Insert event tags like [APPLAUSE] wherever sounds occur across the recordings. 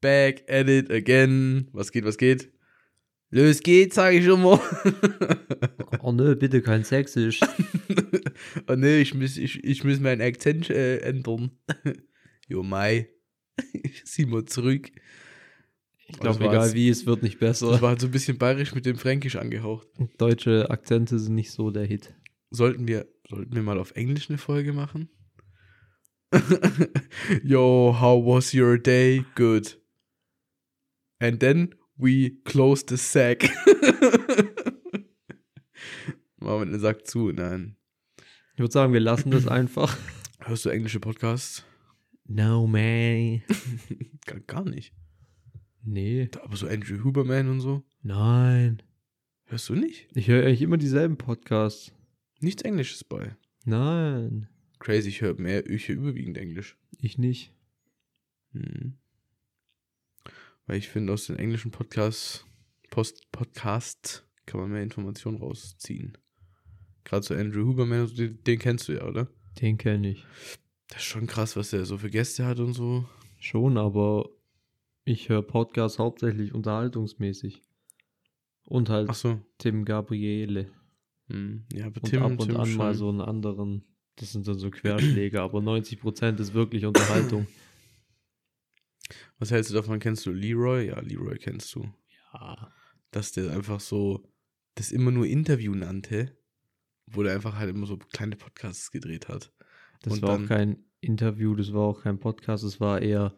back at it again. Was geht, was geht? Los geht's, sag ich schon mal. [LAUGHS] Oh nö, bitte kein Sächsisch. [LAUGHS] oh nee, ich muss, ich, ich muss meinen Akzent äh, ändern. [LAUGHS] jo, Mai. Sieh mal zurück. Ich Das glaube, egal jetzt- wie, es wird nicht Das besser. war halt so ein bisschen bayerisch mit dem Fränkisch angehaucht. Deutsche Akzente sind nicht so der Hit. Sollten wir, sollten wir mal auf Englisch eine Folge machen? Yo, how was your day? Good. And then we close the sack. Machen wir den Sack zu, nein. Ich würde sagen, wir lassen das einfach. Hörst du englische Podcasts? No, man. [LAUGHS] Gar, gar nicht. Nee. Aber so Andrew Huberman und so. Nein. Hörst du nicht? Ich höre eigentlich immer dieselben Podcasts. Nichts Englisches bei. Nein. Crazy, ich höre mehr, ich höre überwiegend Englisch. Ich nicht. Mhm. Weil ich finde, aus den englischen Podcasts, Post Podcasts kann man mehr Informationen rausziehen. Gerade so Andrew Huberman, den, den kennst du ja, oder? Den kenne ich. Das ist schon krass, was der so für Gäste hat und so. Schon, aber ich höre Podcasts hauptsächlich unterhaltungsmäßig. Und halt Ach so. Tim Gabriele. Hm. Ja, aber Und Tim, ab und Tim an mal schon. so einen anderen. Das sind dann so Querschläge, aber 90% ist wirklich Unterhaltung. [CLEARS THROAT] Was hältst du davon? Kennst du Leroy? Ja, Leroy kennst du. Ja. Dass der einfach so das immer nur Interview nannte, wo der einfach halt immer so kleine Podcasts gedreht hat. Das Und war dann- auch kein Interview, das war auch kein Podcast, das war eher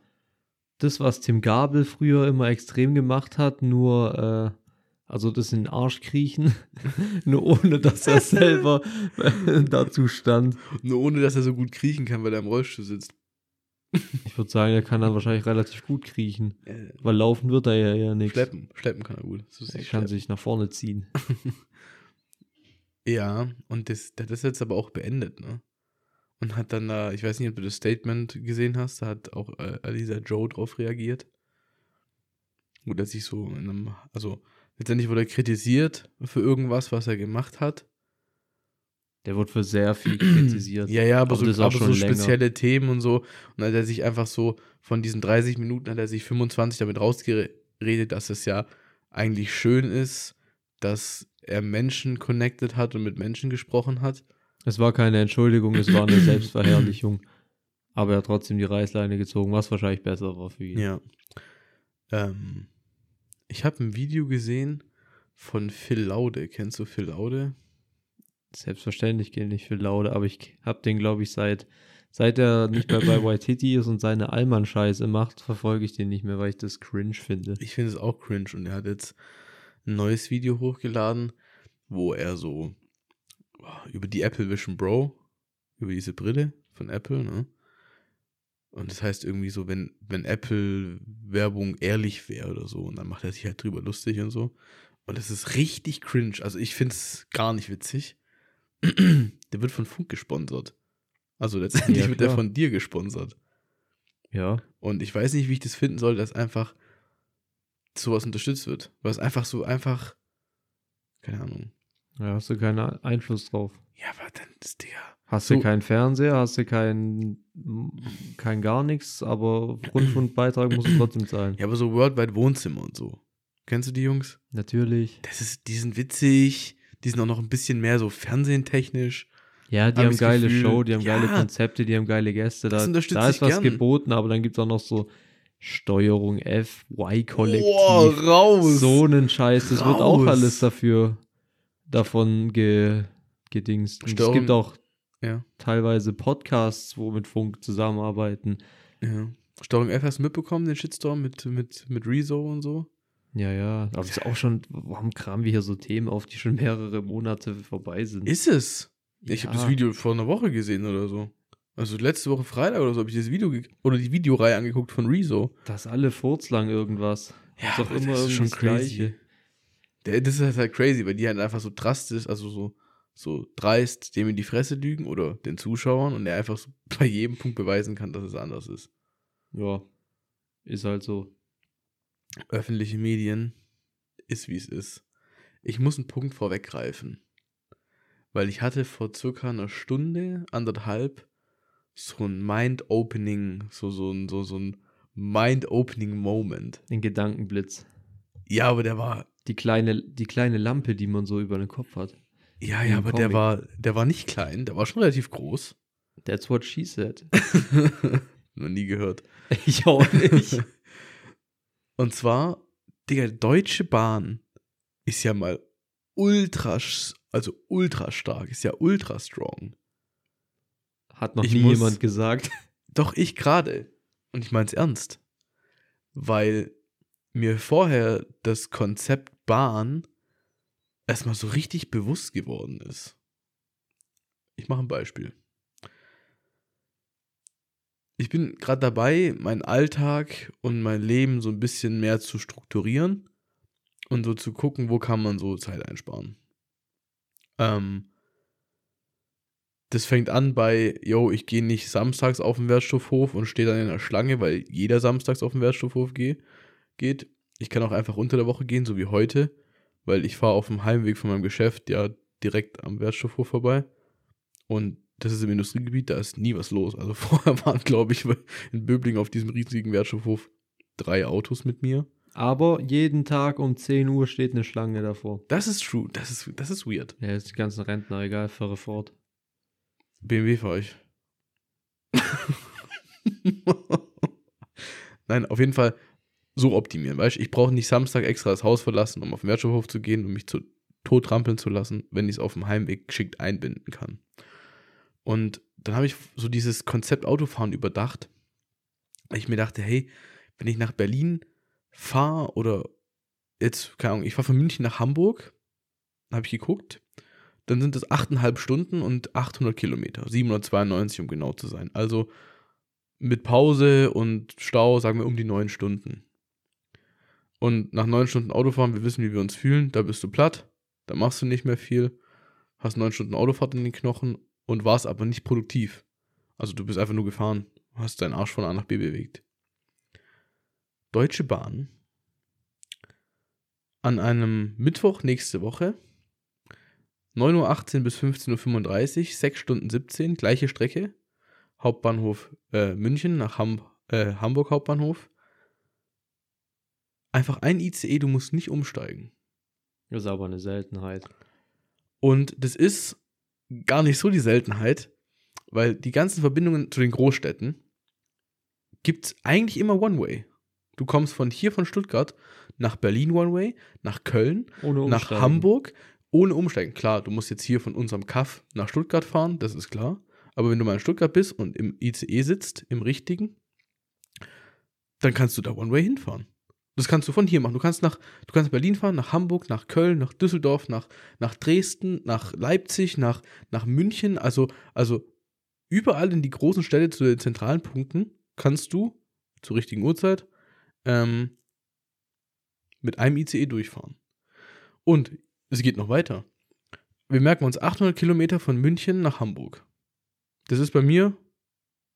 das, was Tim Gabel früher immer extrem gemacht hat, nur, äh, also das in den Arsch kriechen, [LAUGHS] nur ohne, dass er [LAUGHS] selber [LAUGHS] dazu stand. Nur ohne, dass er so gut kriechen kann, weil er im Rollstuhl sitzt. Ich würde sagen, er kann dann wahrscheinlich relativ gut kriechen, Äh, weil laufen wird er ja eher nicht. schleppen. Schleppen kann er gut. Ist Er kann schleppen. sich nach vorne ziehen. [LAUGHS] Ja, und das, der hat das jetzt aber auch beendet, ne? Und hat dann da, ich weiß nicht, ob du das Statement gesehen hast, da hat auch äh, Alisa Joe drauf reagiert. Wo der sich so in einem, also letztendlich wurde er kritisiert für irgendwas, was er gemacht hat. Der wird für sehr viel kritisiert. Ja, ja, aber, Aber so, aber so spezielle Themen und so. Und dann hat er sich einfach so, von diesen 30 Minuten hat er sich 25 damit rausgeredet, dass es ja eigentlich schön ist, dass er Menschen connected hat und mit Menschen gesprochen hat. Es war keine Entschuldigung, es war eine [CLEARS THROAT] Selbstverherrlichung. Aber er hat trotzdem die Reißleine gezogen, was wahrscheinlich besser war für ihn. Ja. Ähm, ich habe ein Video gesehen von Phil Laude. Kennst du Phil Laude? Selbstverständlich kenne ich für Laude, aber ich habe den, glaube ich, seit, seit er nicht mehr bei [CLEARS THROAT] Waititi ist und seine Allmann-Scheiße macht, verfolge ich den nicht mehr, weil ich das cringe finde. Ich finde es auch cringe und er hat jetzt ein neues Video hochgeladen, wo er so über die Apple Vision Pro, über diese Brille von Apple, ne? Und das heißt irgendwie so, wenn, wenn Apple Werbung ehrlich wäre oder so, und dann macht er sich halt drüber lustig und so. Und das ist richtig cringe. Also ich finde es gar nicht witzig. [CLEARS THROAT] Der wird von Funk gesponsert. Also letztendlich Ja, wird er von dir gesponsert. Ja, Und ich weiß nicht, wie ich das finden soll, dass einfach sowas unterstützt wird. Weil es einfach so einfach, keine Ahnung. da hast du keinen Einfluss drauf. Ja, aber dann ist der. Hast So. du keinen Fernseher, hast du kein, kein gar nichts, aber Rundfunkbeitrag musst du trotzdem zahlen. Ja, aber so Worldwide Wohnzimmer und so. Kennst du die Jungs? Natürlich. Das ist, die sind witzig. Die sind auch noch ein bisschen mehr so fernsehentechnisch. Ja, die Hab haben ich's geile Gefühl, Show, die haben ja. geile Konzepte, die haben geile Gäste. Da, da ist was gern. geboten, aber dann gibt es auch noch so Steuerung F, Y-Kollektiv. Boah, raus! so einen Scheiß. Das wird auch Raus. alles dafür davon ge, gedingst. Und es gibt auch Ja, teilweise Podcasts, wo mit Funk zusammenarbeiten. ja. Steuerung F hast du mitbekommen, den Shitstorm mit, mit, mit Rezo und so? Ja, ja. Aber es ist auch schon, warum kramen wir hier so Themen auf, die schon mehrere Monate vorbei sind? Ist es? Ich habe Ja. das Video vor einer Woche gesehen oder so. Also letzte Woche Freitag oder so habe ich das Video oder die Videoreihe angeguckt von Rezo. Das ist alle furzlang irgendwas. Ja, ist doch immer das ist schon crazy. Der, das ist halt crazy, weil die halt einfach so drastisch, also so, so dreist dem in die Fresse lügen oder den Zuschauern und er einfach so [LAUGHS] bei jedem Punkt beweisen kann, dass es anders ist. Ja, ist halt so. Öffentliche Medien ist wie es ist. Ich muss einen Punkt vorweggreifen. Weil ich hatte vor circa einer Stunde, anderthalb, so ein Mind-Opening, so, so, ein, so, so ein mind-opening Moment. Den Gedankenblitz. Ja, aber der war, Die kleine, die kleine Lampe, die man so über den Kopf hat. ja, ja, aber der Comic. war, der war nicht klein, der war schon relativ groß. That's what she said. [LAUGHS] Noch nie gehört. Ich auch nicht. [LAUGHS] Und zwar, Digga, Deutsche Bahn ist ja mal ultra, also ultra stark, ist ja ultra strong. Hat noch Ich nie muss- jemand gesagt. [LAUGHS] Doch ich gerade. Und ich mein's ernst. Weil mir vorher das Konzept Bahn erstmal so richtig bewusst geworden ist. Ich mache ein Beispiel. Ich bin gerade dabei, meinen Alltag und mein Leben so ein bisschen mehr zu strukturieren und so zu gucken, wo kann man so Zeit einsparen. Ähm, das fängt an bei, yo, ich gehe nicht samstags auf den Wertstoffhof und stehe dann in der Schlange, weil jeder samstags auf den Wertstoffhof geh, geht. Ich kann auch einfach unter der Woche gehen, so wie heute, weil ich fahre auf dem Heimweg von meinem Geschäft ja direkt am Wertstoffhof vorbei. Und das ist im Industriegebiet, da ist nie was los. Also [LAUGHS] vorher waren, glaube ich, in Böbling auf diesem riesigen Wertstoffhof drei Autos mit mir. Aber jeden Tag um 10 Uhr steht eine Schlange davor. Das ist true, das ist, das ist weird. Ja, ist die ganzen Rentner, egal, fahre fort. BMW fahre ich. [LAUGHS] Nein, auf jeden Fall so optimieren. Weißt du, ich brauche nicht Samstag extra das Haus verlassen, um auf den Wertstoffhof zu gehen und mich zu tot trampeln zu lassen, wenn ich es auf dem Heimweg geschickt einbinden kann. Und dann habe ich so dieses Konzept Autofahren überdacht, ich mir dachte, hey, wenn ich nach Berlin fahre oder jetzt, keine Ahnung, ich fahre von München nach Hamburg, habe ich geguckt, dann sind es 8,5 Stunden und 800 Kilometer, 792 um genau zu sein. Also mit Pause und Stau sagen wir um die 9 Stunden. Und nach 9 Stunden Autofahren, wir wissen, wie wir uns fühlen, da bist du platt, da machst du nicht mehr viel, hast 9 Stunden Autofahrt in den Knochen und warst aber nicht produktiv. Also du bist einfach nur gefahren, hast deinen Arsch von A nach B bewegt. Deutsche Bahn an einem Mittwoch nächste Woche 9.18 Uhr bis 15.35 Uhr, 6 Stunden 17, gleiche Strecke. Hauptbahnhof äh, München nach Ham äh, Hamburg Hauptbahnhof. Einfach ein ICE, du musst nicht umsteigen. Das ist aber eine Seltenheit. Und das ist gar nicht so die Seltenheit, weil die ganzen Verbindungen zu den Großstädten gibt es eigentlich immer One-Way. Du kommst von hier von Stuttgart nach Berlin One-Way, nach Köln, nach. Hamburg ohne Umsteigen. Klar, du musst jetzt hier von unserem Kaff nach Stuttgart fahren, das ist klar. Aber wenn du mal in Stuttgart bist und im ICE sitzt, im richtigen, dann kannst du da One-Way hinfahren. Das kannst du von hier machen. Du kannst nach, du kannst Berlin fahren, nach Hamburg, nach Köln, nach Düsseldorf, nach, nach Dresden, nach Leipzig, nach, nach München. Also, also überall in die großen Städte zu den zentralen Punkten kannst du zur richtigen Uhrzeit ähm, mit einem ICE durchfahren. Und es geht noch weiter. Wir merken uns 800 Kilometer von München nach Hamburg. Das ist bei mir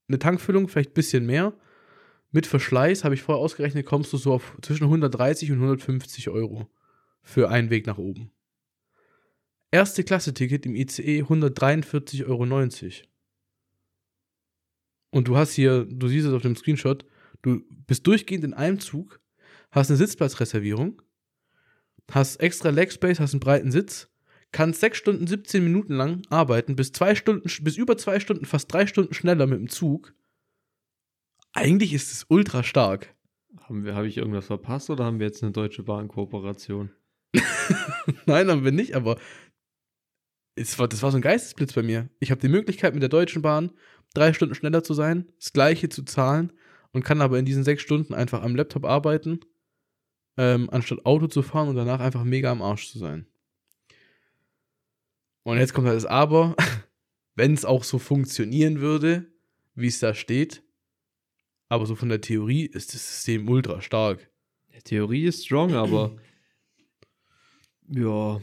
eine Tankfüllung, vielleicht ein bisschen mehr. Mit Verschleiß habe ich vorher ausgerechnet, kommst du so auf zwischen 130 und 150 Euro für einen Weg nach oben. Erste Klasse-Ticket im ICE 143,90 Euro. Und du hast hier, du siehst es auf dem Screenshot, du bist durchgehend in einem Zug, hast eine Sitzplatzreservierung, hast extra Leg Space, hast einen breiten Sitz, kannst 6 Stunden 17 Minuten lang arbeiten, bis zwei Stunden, bis über zwei Stunden, fast drei Stunden schneller mit dem Zug. Eigentlich ist es ultra stark. Haben wir, habe ich irgendwas verpasst oder haben wir jetzt eine Deutsche Bahn-Kooperation? [LAUGHS] Nein, haben wir nicht, aber es war, das war so ein Geistesblitz bei mir. Ich habe die Möglichkeit, mit der Deutschen Bahn drei Stunden schneller zu sein, das gleiche zu zahlen und kann aber in diesen sechs Stunden einfach am Laptop arbeiten, ähm, anstatt Auto zu fahren und danach einfach mega am Arsch zu sein. Und jetzt kommt halt das Aber, [LAUGHS] wenn es auch so funktionieren würde, wie es da steht, aber so von der Theorie ist das System ultra stark. Die Theorie ist strong, [CLEARS THROAT] aber ja,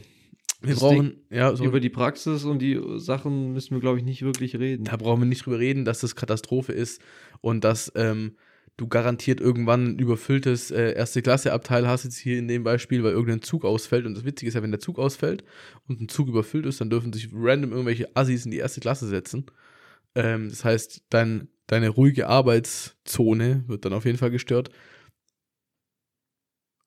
Wir brauchen, ja, so, über die Praxis und die Sachen müssen wir, glaube ich, nicht wirklich reden. da brauchen wir nicht drüber reden, dass das Katastrophe ist und dass ähm, du garantiert irgendwann ein überfülltes äh, Erste-Klasse-Abteil hast, jetzt hier in dem Beispiel, weil irgendein Zug ausfällt. Und das Witzige ist ja, wenn der Zug ausfällt und ein Zug überfüllt ist, dann dürfen sich random irgendwelche Assis in die erste Klasse setzen. Ähm, das heißt, dein deine ruhige Arbeitszone wird dann auf jeden Fall gestört.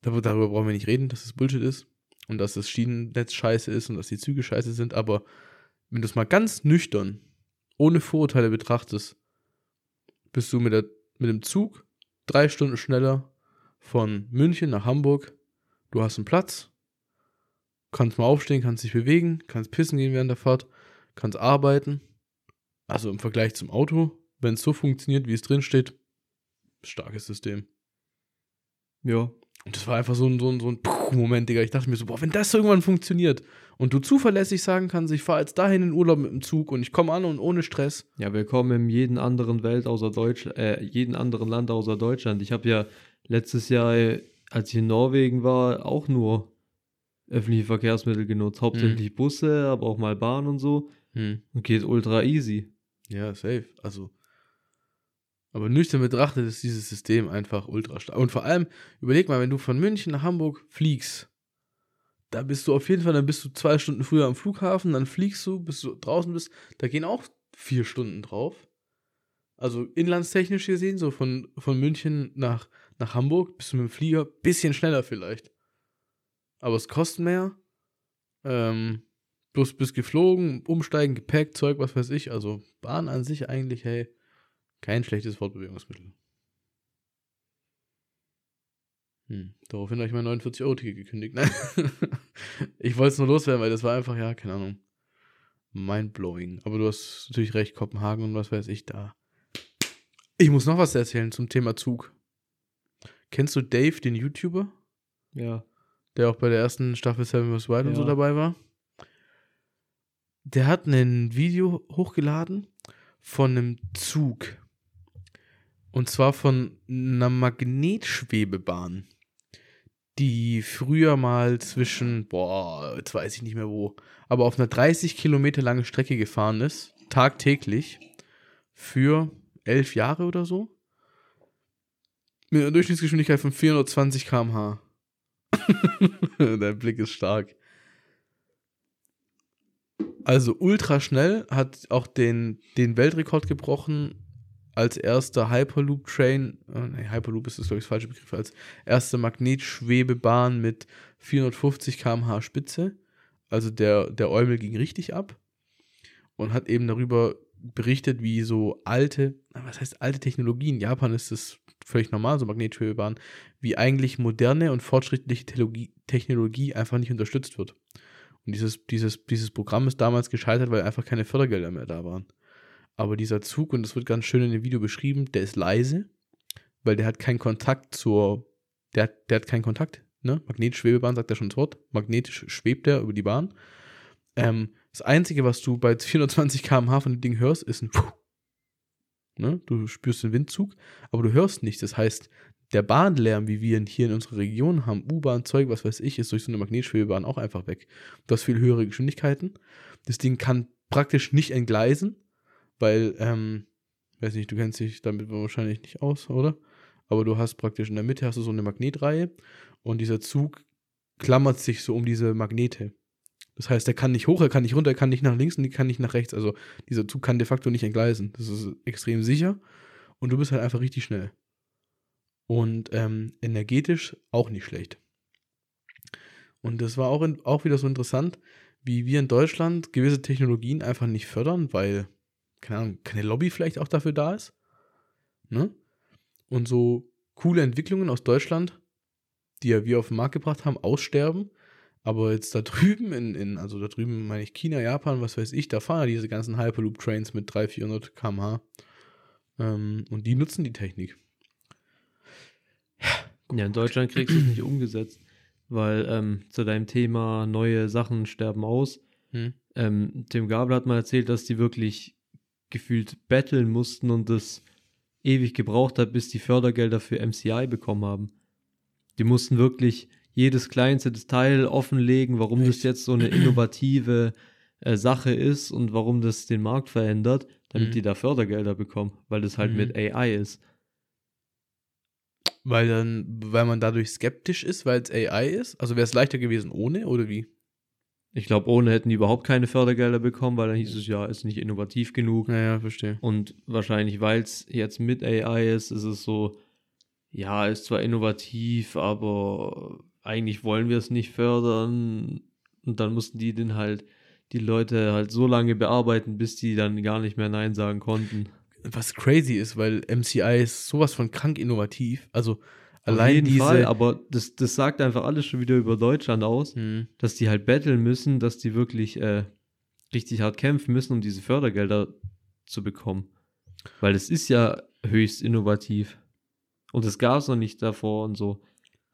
Darüber brauchen wir nicht reden, dass es Bullshit ist und dass das Schienennetz scheiße ist und dass die Züge scheiße sind, aber wenn du es mal ganz nüchtern, ohne Vorurteile betrachtest, bist du mit, der, mit dem Zug drei Stunden schneller von München nach Hamburg. Du hast einen Platz, kannst mal aufstehen, kannst dich bewegen, kannst pissen gehen während der Fahrt, kannst arbeiten. Also im Vergleich zum Auto, wenn es so funktioniert, wie es drin steht, starkes System. Ja. Und das war einfach so ein, so ein, so ein Moment, Digga. Ich dachte mir so, boah, wenn das irgendwann funktioniert und du zuverlässig sagen kannst, ich fahre jetzt dahin in Urlaub mit dem Zug und ich komme an und ohne Stress. Ja, willkommen in jedem anderen Welt außer Deutschland, äh, jeden anderen Land außer Deutschland. Ich habe ja letztes Jahr, als ich in Norwegen war, auch nur öffentliche Verkehrsmittel genutzt. Hauptsächlich hm. Busse, aber auch mal Bahn und so. Hm. Und geht ultra easy. Ja, safe. Also aber nüchtern betrachtet ist dieses System einfach ultra stark. Und vor allem, überleg mal, wenn du von München nach Hamburg fliegst, da bist du auf jeden Fall, dann bist du zwei Stunden früher am Flughafen, dann fliegst du, bis du draußen bist, da gehen auch vier Stunden drauf. Also inlandstechnisch gesehen, so von, von München nach, nach Hamburg bist du mit dem Flieger bisschen schneller vielleicht. Aber es kostet mehr. Ähm, bloß bist geflogen, umsteigen, Gepäck, Zeug, was weiß ich. Also Bahn an sich eigentlich, hey, kein schlechtes Fortbewegungsmittel. Hm, daraufhin habe ich mein 49-Euro-Ticket gekündigt. Nein. [LAUGHS] ich wollte es nur loswerden, weil das war einfach, ja, keine Ahnung. Mindblowing. Aber du hast natürlich recht, Kopenhagen und was weiß ich da. Ich muss noch was erzählen zum Thema Zug. Kennst du Dave, den YouTuber? Ja. Der auch bei der ersten Staffel Seven vs. Wild ja. und so dabei war? Der hat ein Video hochgeladen von einem Zug und zwar von einer Magnetschwebebahn, die früher mal zwischen, boah, jetzt weiß ich nicht mehr wo, aber auf einer 30 Kilometer lange Strecke gefahren ist, tagtäglich, für elf Jahre oder so. Mit einer Durchschnittsgeschwindigkeit von 420 km/h. [LAUGHS] Der Blick ist stark. Also ultra schnell, hat auch den, den Weltrekord gebrochen als erster Hyperloop-Train, äh, Hyperloop ist das, glaube ich, das falsche Begriff, als erste Magnetschwebebahn mit 450 km/h Spitze. Also der, der Eumel ging richtig ab und hat eben darüber berichtet, wie so alte, was heißt alte Technologien, in Japan ist das völlig normal, so Magnetschwebebahnen, wie eigentlich moderne und fortschrittliche Technologie, Technologie einfach nicht unterstützt wird. Und dieses, dieses, dieses Programm ist damals gescheitert, weil einfach keine Fördergelder mehr da waren. Aber dieser Zug, und das wird ganz schön in dem Video beschrieben, der ist leise, weil der hat keinen Kontakt zur, der, hat, der hat keinen Kontakt, ne? Magnetschwebebahn sagt er schon das Wort. Magnetisch schwebt er über die Bahn. Ähm, das Einzige, was du bei 420 km/h von dem Ding hörst, ist ein Puh. Ne? Du spürst den Windzug, aber du hörst nichts. Das heißt, der Bahnlärm, wie wir ihn hier in unserer Region haben, U-Bahn, Zeug, was weiß ich, ist durch so eine Magnetschwebebahn auch einfach weg. Du hast viel höhere Geschwindigkeiten. Das Ding kann praktisch nicht entgleisen, weil, ähm, weiß nicht, du kennst dich damit wahrscheinlich nicht aus, oder? Aber du hast praktisch in der Mitte hast du so eine Magnetreihe und dieser Zug klammert sich so um diese Magnete. Das heißt, er kann nicht hoch, er kann nicht runter, er kann nicht nach links und er kann nicht nach rechts. Also dieser Zug kann de facto nicht entgleisen. Das ist extrem sicher und du bist halt einfach richtig schnell. Und ähm, energetisch auch nicht schlecht. Und das war auch, in, auch wieder so interessant, wie wir in Deutschland gewisse Technologien einfach nicht fördern, weil keine Ahnung, keine Lobby vielleicht auch dafür da ist. Ne? Und so coole Entwicklungen aus Deutschland, die ja wir auf den Markt gebracht haben, aussterben. Aber jetzt da [LAUGHS] drüben, in, in also da drüben meine ich China, Japan, was weiß ich, da fahren ja diese ganzen Hyperloop-Trains mit 300, 400 km/h. Ähm, und die nutzen die Technik. Ja, ja in Deutschland kriegst du es nicht umgesetzt, weil ähm, zu deinem Thema neue Sachen sterben aus. Hm. Ähm, Tim Gabel hat mal erzählt, dass die wirklich gefühlt betteln mussten und das ewig gebraucht hat, bis die Fördergelder für MCI bekommen haben. Die mussten wirklich jedes kleinste Detail offenlegen, warum Echt? das jetzt so eine innovative äh, Sache ist und warum das den Markt verändert, damit mhm. die da Fördergelder bekommen, weil das halt mhm. mit AI ist. Weil dann, weil man dadurch skeptisch ist, weil es AI ist? Also wäre es leichter gewesen ohne oder wie? Ich glaube, ohne hätten die überhaupt keine Fördergelder bekommen, weil dann hieß es ja, ist nicht innovativ genug. Naja, verstehe. Und wahrscheinlich, weil es jetzt mit AI ist, ist es so, ja, ist zwar innovativ, aber eigentlich wollen wir es nicht fördern. Und dann mussten die den halt, die Leute halt so lange bearbeiten, bis die dann gar nicht mehr Nein sagen konnten. Was crazy ist, weil MCI ist sowas von krank innovativ. Also allein diese. Fall, aber das, das sagt einfach alles schon wieder über Deutschland aus, Hm. dass die halt betteln müssen, dass die wirklich äh, richtig hart kämpfen müssen, um diese Fördergelder zu bekommen. Weil es ist ja höchst innovativ. Und das gab es noch nicht davor und so.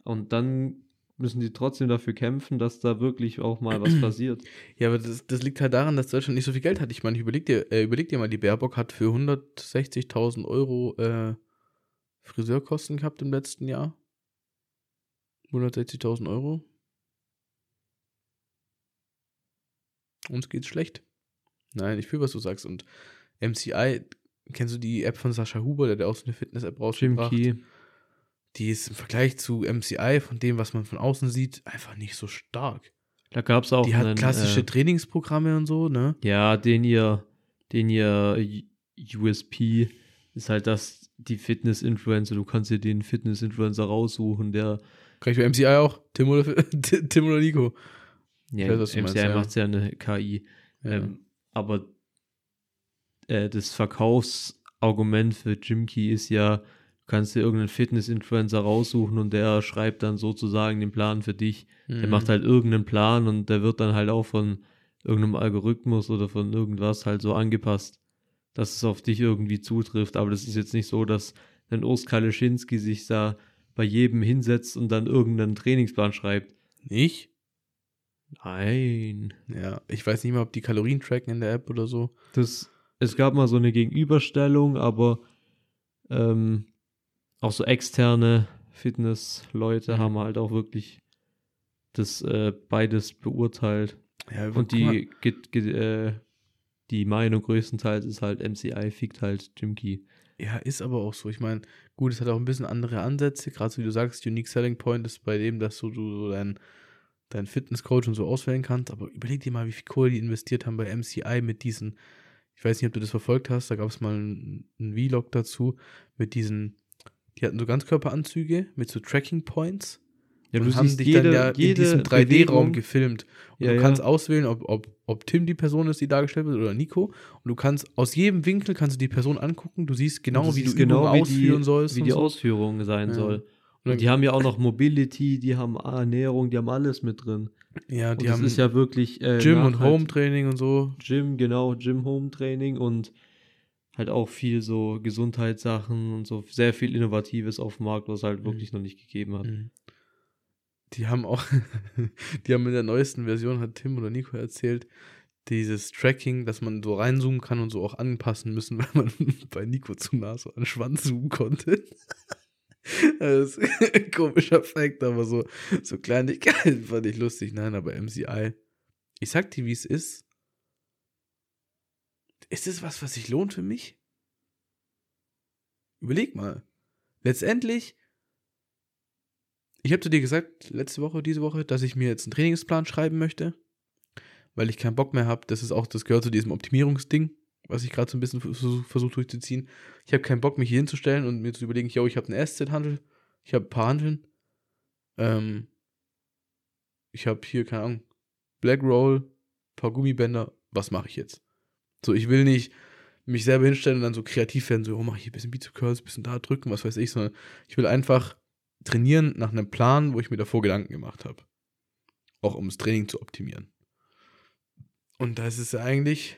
Und dann müssen die trotzdem dafür kämpfen, dass da wirklich auch mal was [CLEARS THROAT] passiert. Ja, aber das, das liegt halt daran, dass Deutschland nicht so viel Geld hat. Ich meine, ich überleg dir, äh, überleg dir mal, die Baerbock hat für 160.000 Euro äh, Friseurkosten gehabt im letzten Jahr. 160.000 Euro. Uns geht's schlecht. Nein, ich fühle, was du sagst. Und MCI, kennst du die App von Sascha Huber, der hat auch so eine Fitness-App rausgebracht? Key. Die ist im Vergleich zu MCI, von dem, was man von außen sieht, einfach nicht so stark. Da gab es auch Die hat einen, klassische äh, Trainingsprogramme und so, ne? Ja, den ihr, den ihr U- USP ist halt das, die Fitness-Influencer, du kannst dir den Fitness-Influencer raussuchen, der, Kann ich bei MCI auch? Tim oder, [LAUGHS] Tim oder Nico? ja, weiß, MCI ja. macht ja eine KI, Ja. ähm, aber äh, das Verkaufsargument für Jimkey ist ja, du kannst dir irgendeinen Fitness-Influencer raussuchen und der schreibt dann sozusagen den Plan für dich. Der Mhm. macht halt irgendeinen Plan und der wird dann halt auch von irgendeinem Algorithmus oder von irgendwas halt so angepasst, dass es auf dich irgendwie zutrifft. Aber das ist jetzt nicht so, dass ein Oskar Leschinski sich da bei jedem hinsetzt und dann irgendeinen Trainingsplan schreibt. Nicht? Nein. Ja, ich weiß nicht mal, ob die Kalorien tracken in der App oder so. Das, es gab mal so eine Gegenüberstellung, aber ähm, auch so externe Fitnessleute Mhm. haben halt auch wirklich das äh, beides beurteilt. Ja, Und die, get, get, äh, die Meinung größtenteils ist halt, MCI fickt halt Jimkey. Ja, ist aber auch so. Ich meine, gut, es hat auch ein bisschen andere Ansätze. Gerade so wie du sagst, Unique Selling Point ist bei dem, dass du, du so dein, dein Fitnesscoach und so auswählen kannst. Aber überleg dir mal, wie viel Kohle die investiert haben bei MCI mit diesen, ich weiß nicht, ob du das verfolgt hast, da gab es mal einen, einen Vlog dazu, mit diesen, die hatten so Ganzkörperanzüge mit so Tracking Points. Ja, und haben dich dann ja in diesem 3D-Raum gefilmt. Und Ja, du ja. kannst auswählen, ob, ob, ob Tim die Person ist, die dargestellt wird, oder Nico. Und du kannst aus jedem Winkel kannst du die Person angucken. Du siehst genau, wie du siehst genau, Übungen wie ausführen die, sollst. Wie und die so. Ausführung sein soll. Und Und die haben ja auch noch Mobility, die haben Ernährung, die haben alles mit drin. Ja, Und die das haben ist ja wirklich äh, Gym und nachhalt- Home-Training und so. Gym, genau, Gym-Home-Training und halt auch viel so Gesundheitssachen und so sehr viel Innovatives auf dem Markt, was halt Mhm. wirklich noch nicht gegeben hat. Mhm. Die haben auch, [LAUGHS] die haben in der neuesten Version, hat Tim oder Nico erzählt, dieses Tracking, dass man so reinzoomen kann und so auch anpassen müssen, [LAUGHS] weil man bei Nico zu nah so an den Schwanz zoomen konnte. [LAUGHS] Das ist ein komischer Fact, aber so, so Kleinigkeiten fand ich lustig. Nein, aber MCI. Ich sag dir, wie es ist. Ist es was, was sich lohnt für mich? Überleg mal. Letztendlich, ich habe zu dir gesagt, letzte Woche, diese Woche, dass ich mir jetzt einen Trainingsplan schreiben möchte, weil ich keinen Bock mehr habe. Das ist auch, das gehört zu diesem Optimierungsding, was ich gerade so ein bisschen versuche versuch durchzuziehen. Ich habe keinen Bock, mich hier hinzustellen und mir zu überlegen, yo, ich habe einen SZ-Handel, ich habe ein paar Handeln, ähm, ich habe hier, keine Ahnung, Black Roll, paar Gummibänder, was mache ich jetzt? So, ich will nicht mich selber hinstellen und dann so kreativ werden, so, oh, mach ich hier ein bisschen Bizep Curls, ein bisschen da drücken, was weiß ich, sondern ich will einfach trainieren nach einem Plan, wo ich mir davor Gedanken gemacht habe. Auch um das Training zu optimieren. Und da ist es eigentlich,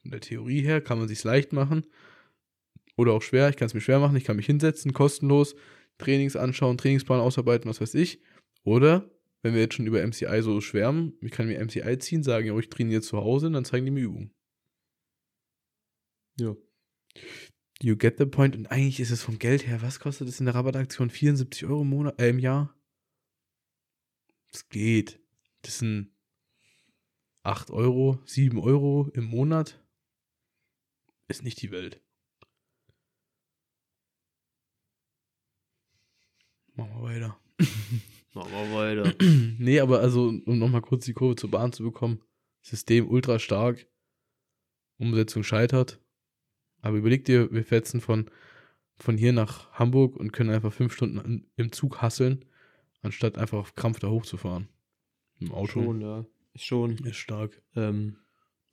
von der Theorie her, kann man sich leicht machen. Oder auch schwer. Ich kann es mir schwer machen. Ich kann mich hinsetzen, kostenlos, Trainings anschauen, Trainingsplan ausarbeiten, was weiß ich. Oder, wenn wir jetzt schon über MCI so schwärmen, ich kann mir MCI ziehen, sagen, ja, ich trainiere zu Hause und dann zeigen die mir Übungen. Ja. You get the point. Und eigentlich ist es vom Geld her, was kostet es in der Rabattaktion? 74 Euro im, Monat, äh, im Jahr? Das geht. Das sind 8 Euro, 7 Euro im Monat. Ist nicht die Welt. Machen wir weiter. [LAUGHS] Machen wir weiter. nee, [CLEARS THROAT] Nee, aber also, um nochmal kurz die Kurve zur Bahn zu bekommen. System ultra stark. Umsetzung scheitert. Aber überleg dir, wir fetzen von, von hier nach Hamburg und können einfach fünf Stunden im Zug hasseln, anstatt einfach auf Krampf da hochzufahren. Im Auto. Schon, ja. Ist schon, Ist stark. ähm,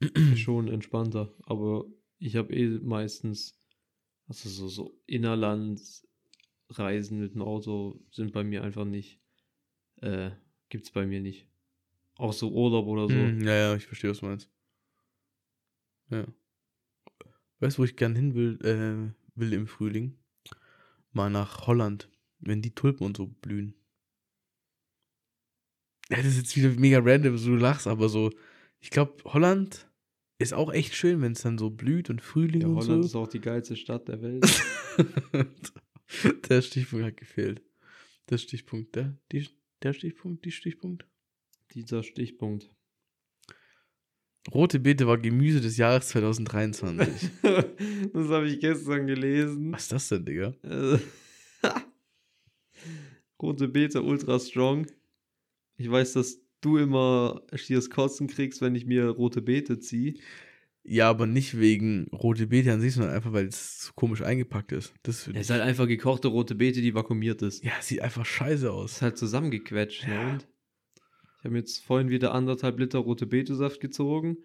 [CLEARS THROAT] ist schon entspannter. Aber ich habe eh meistens, also so, so Innerlandsreisen mit dem Auto sind bei mir einfach nicht, äh, gibt's bei mir nicht. Auch so Urlaub oder so. Hm, ja, ja, ich verstehe, was du meinst. Ja. Weißt du, wo ich gern hin will, äh, will im Frühling? Mal nach Holland, wenn die Tulpen und so blühen. Ja, das ist jetzt wieder mega random, so du lachst, aber so, ich glaube, Holland ist auch echt schön, wenn es dann so blüht und Frühling Ja, und Holland so. ist auch die geilste Stadt der Welt. [LAUGHS] der Stichpunkt hat gefehlt. Der Stichpunkt, der, die, der Stichpunkt, die Stichpunkt. Dieser Stichpunkt. Rote Beete war Gemüse des Jahres 2023. [LAUGHS] das habe ich gestern gelesen. Was ist das denn, Digga? [LAUGHS] Rote Beete ultra strong. Ich weiß, dass du immer schiers Kotzen kriegst, wenn ich mir rote Beete ziehe. Ja, aber nicht wegen rote Beete an sich, sondern einfach, weil es so komisch eingepackt ist. Das Es ist halt einfach gekochte rote Beete, die vakuumiert ist. ja, sieht einfach scheiße Ist aus. halt zusammengequetscht. Ja. Ne? Ich habe jetzt vorhin wieder anderthalb Liter rote Beete-Saft gezogen.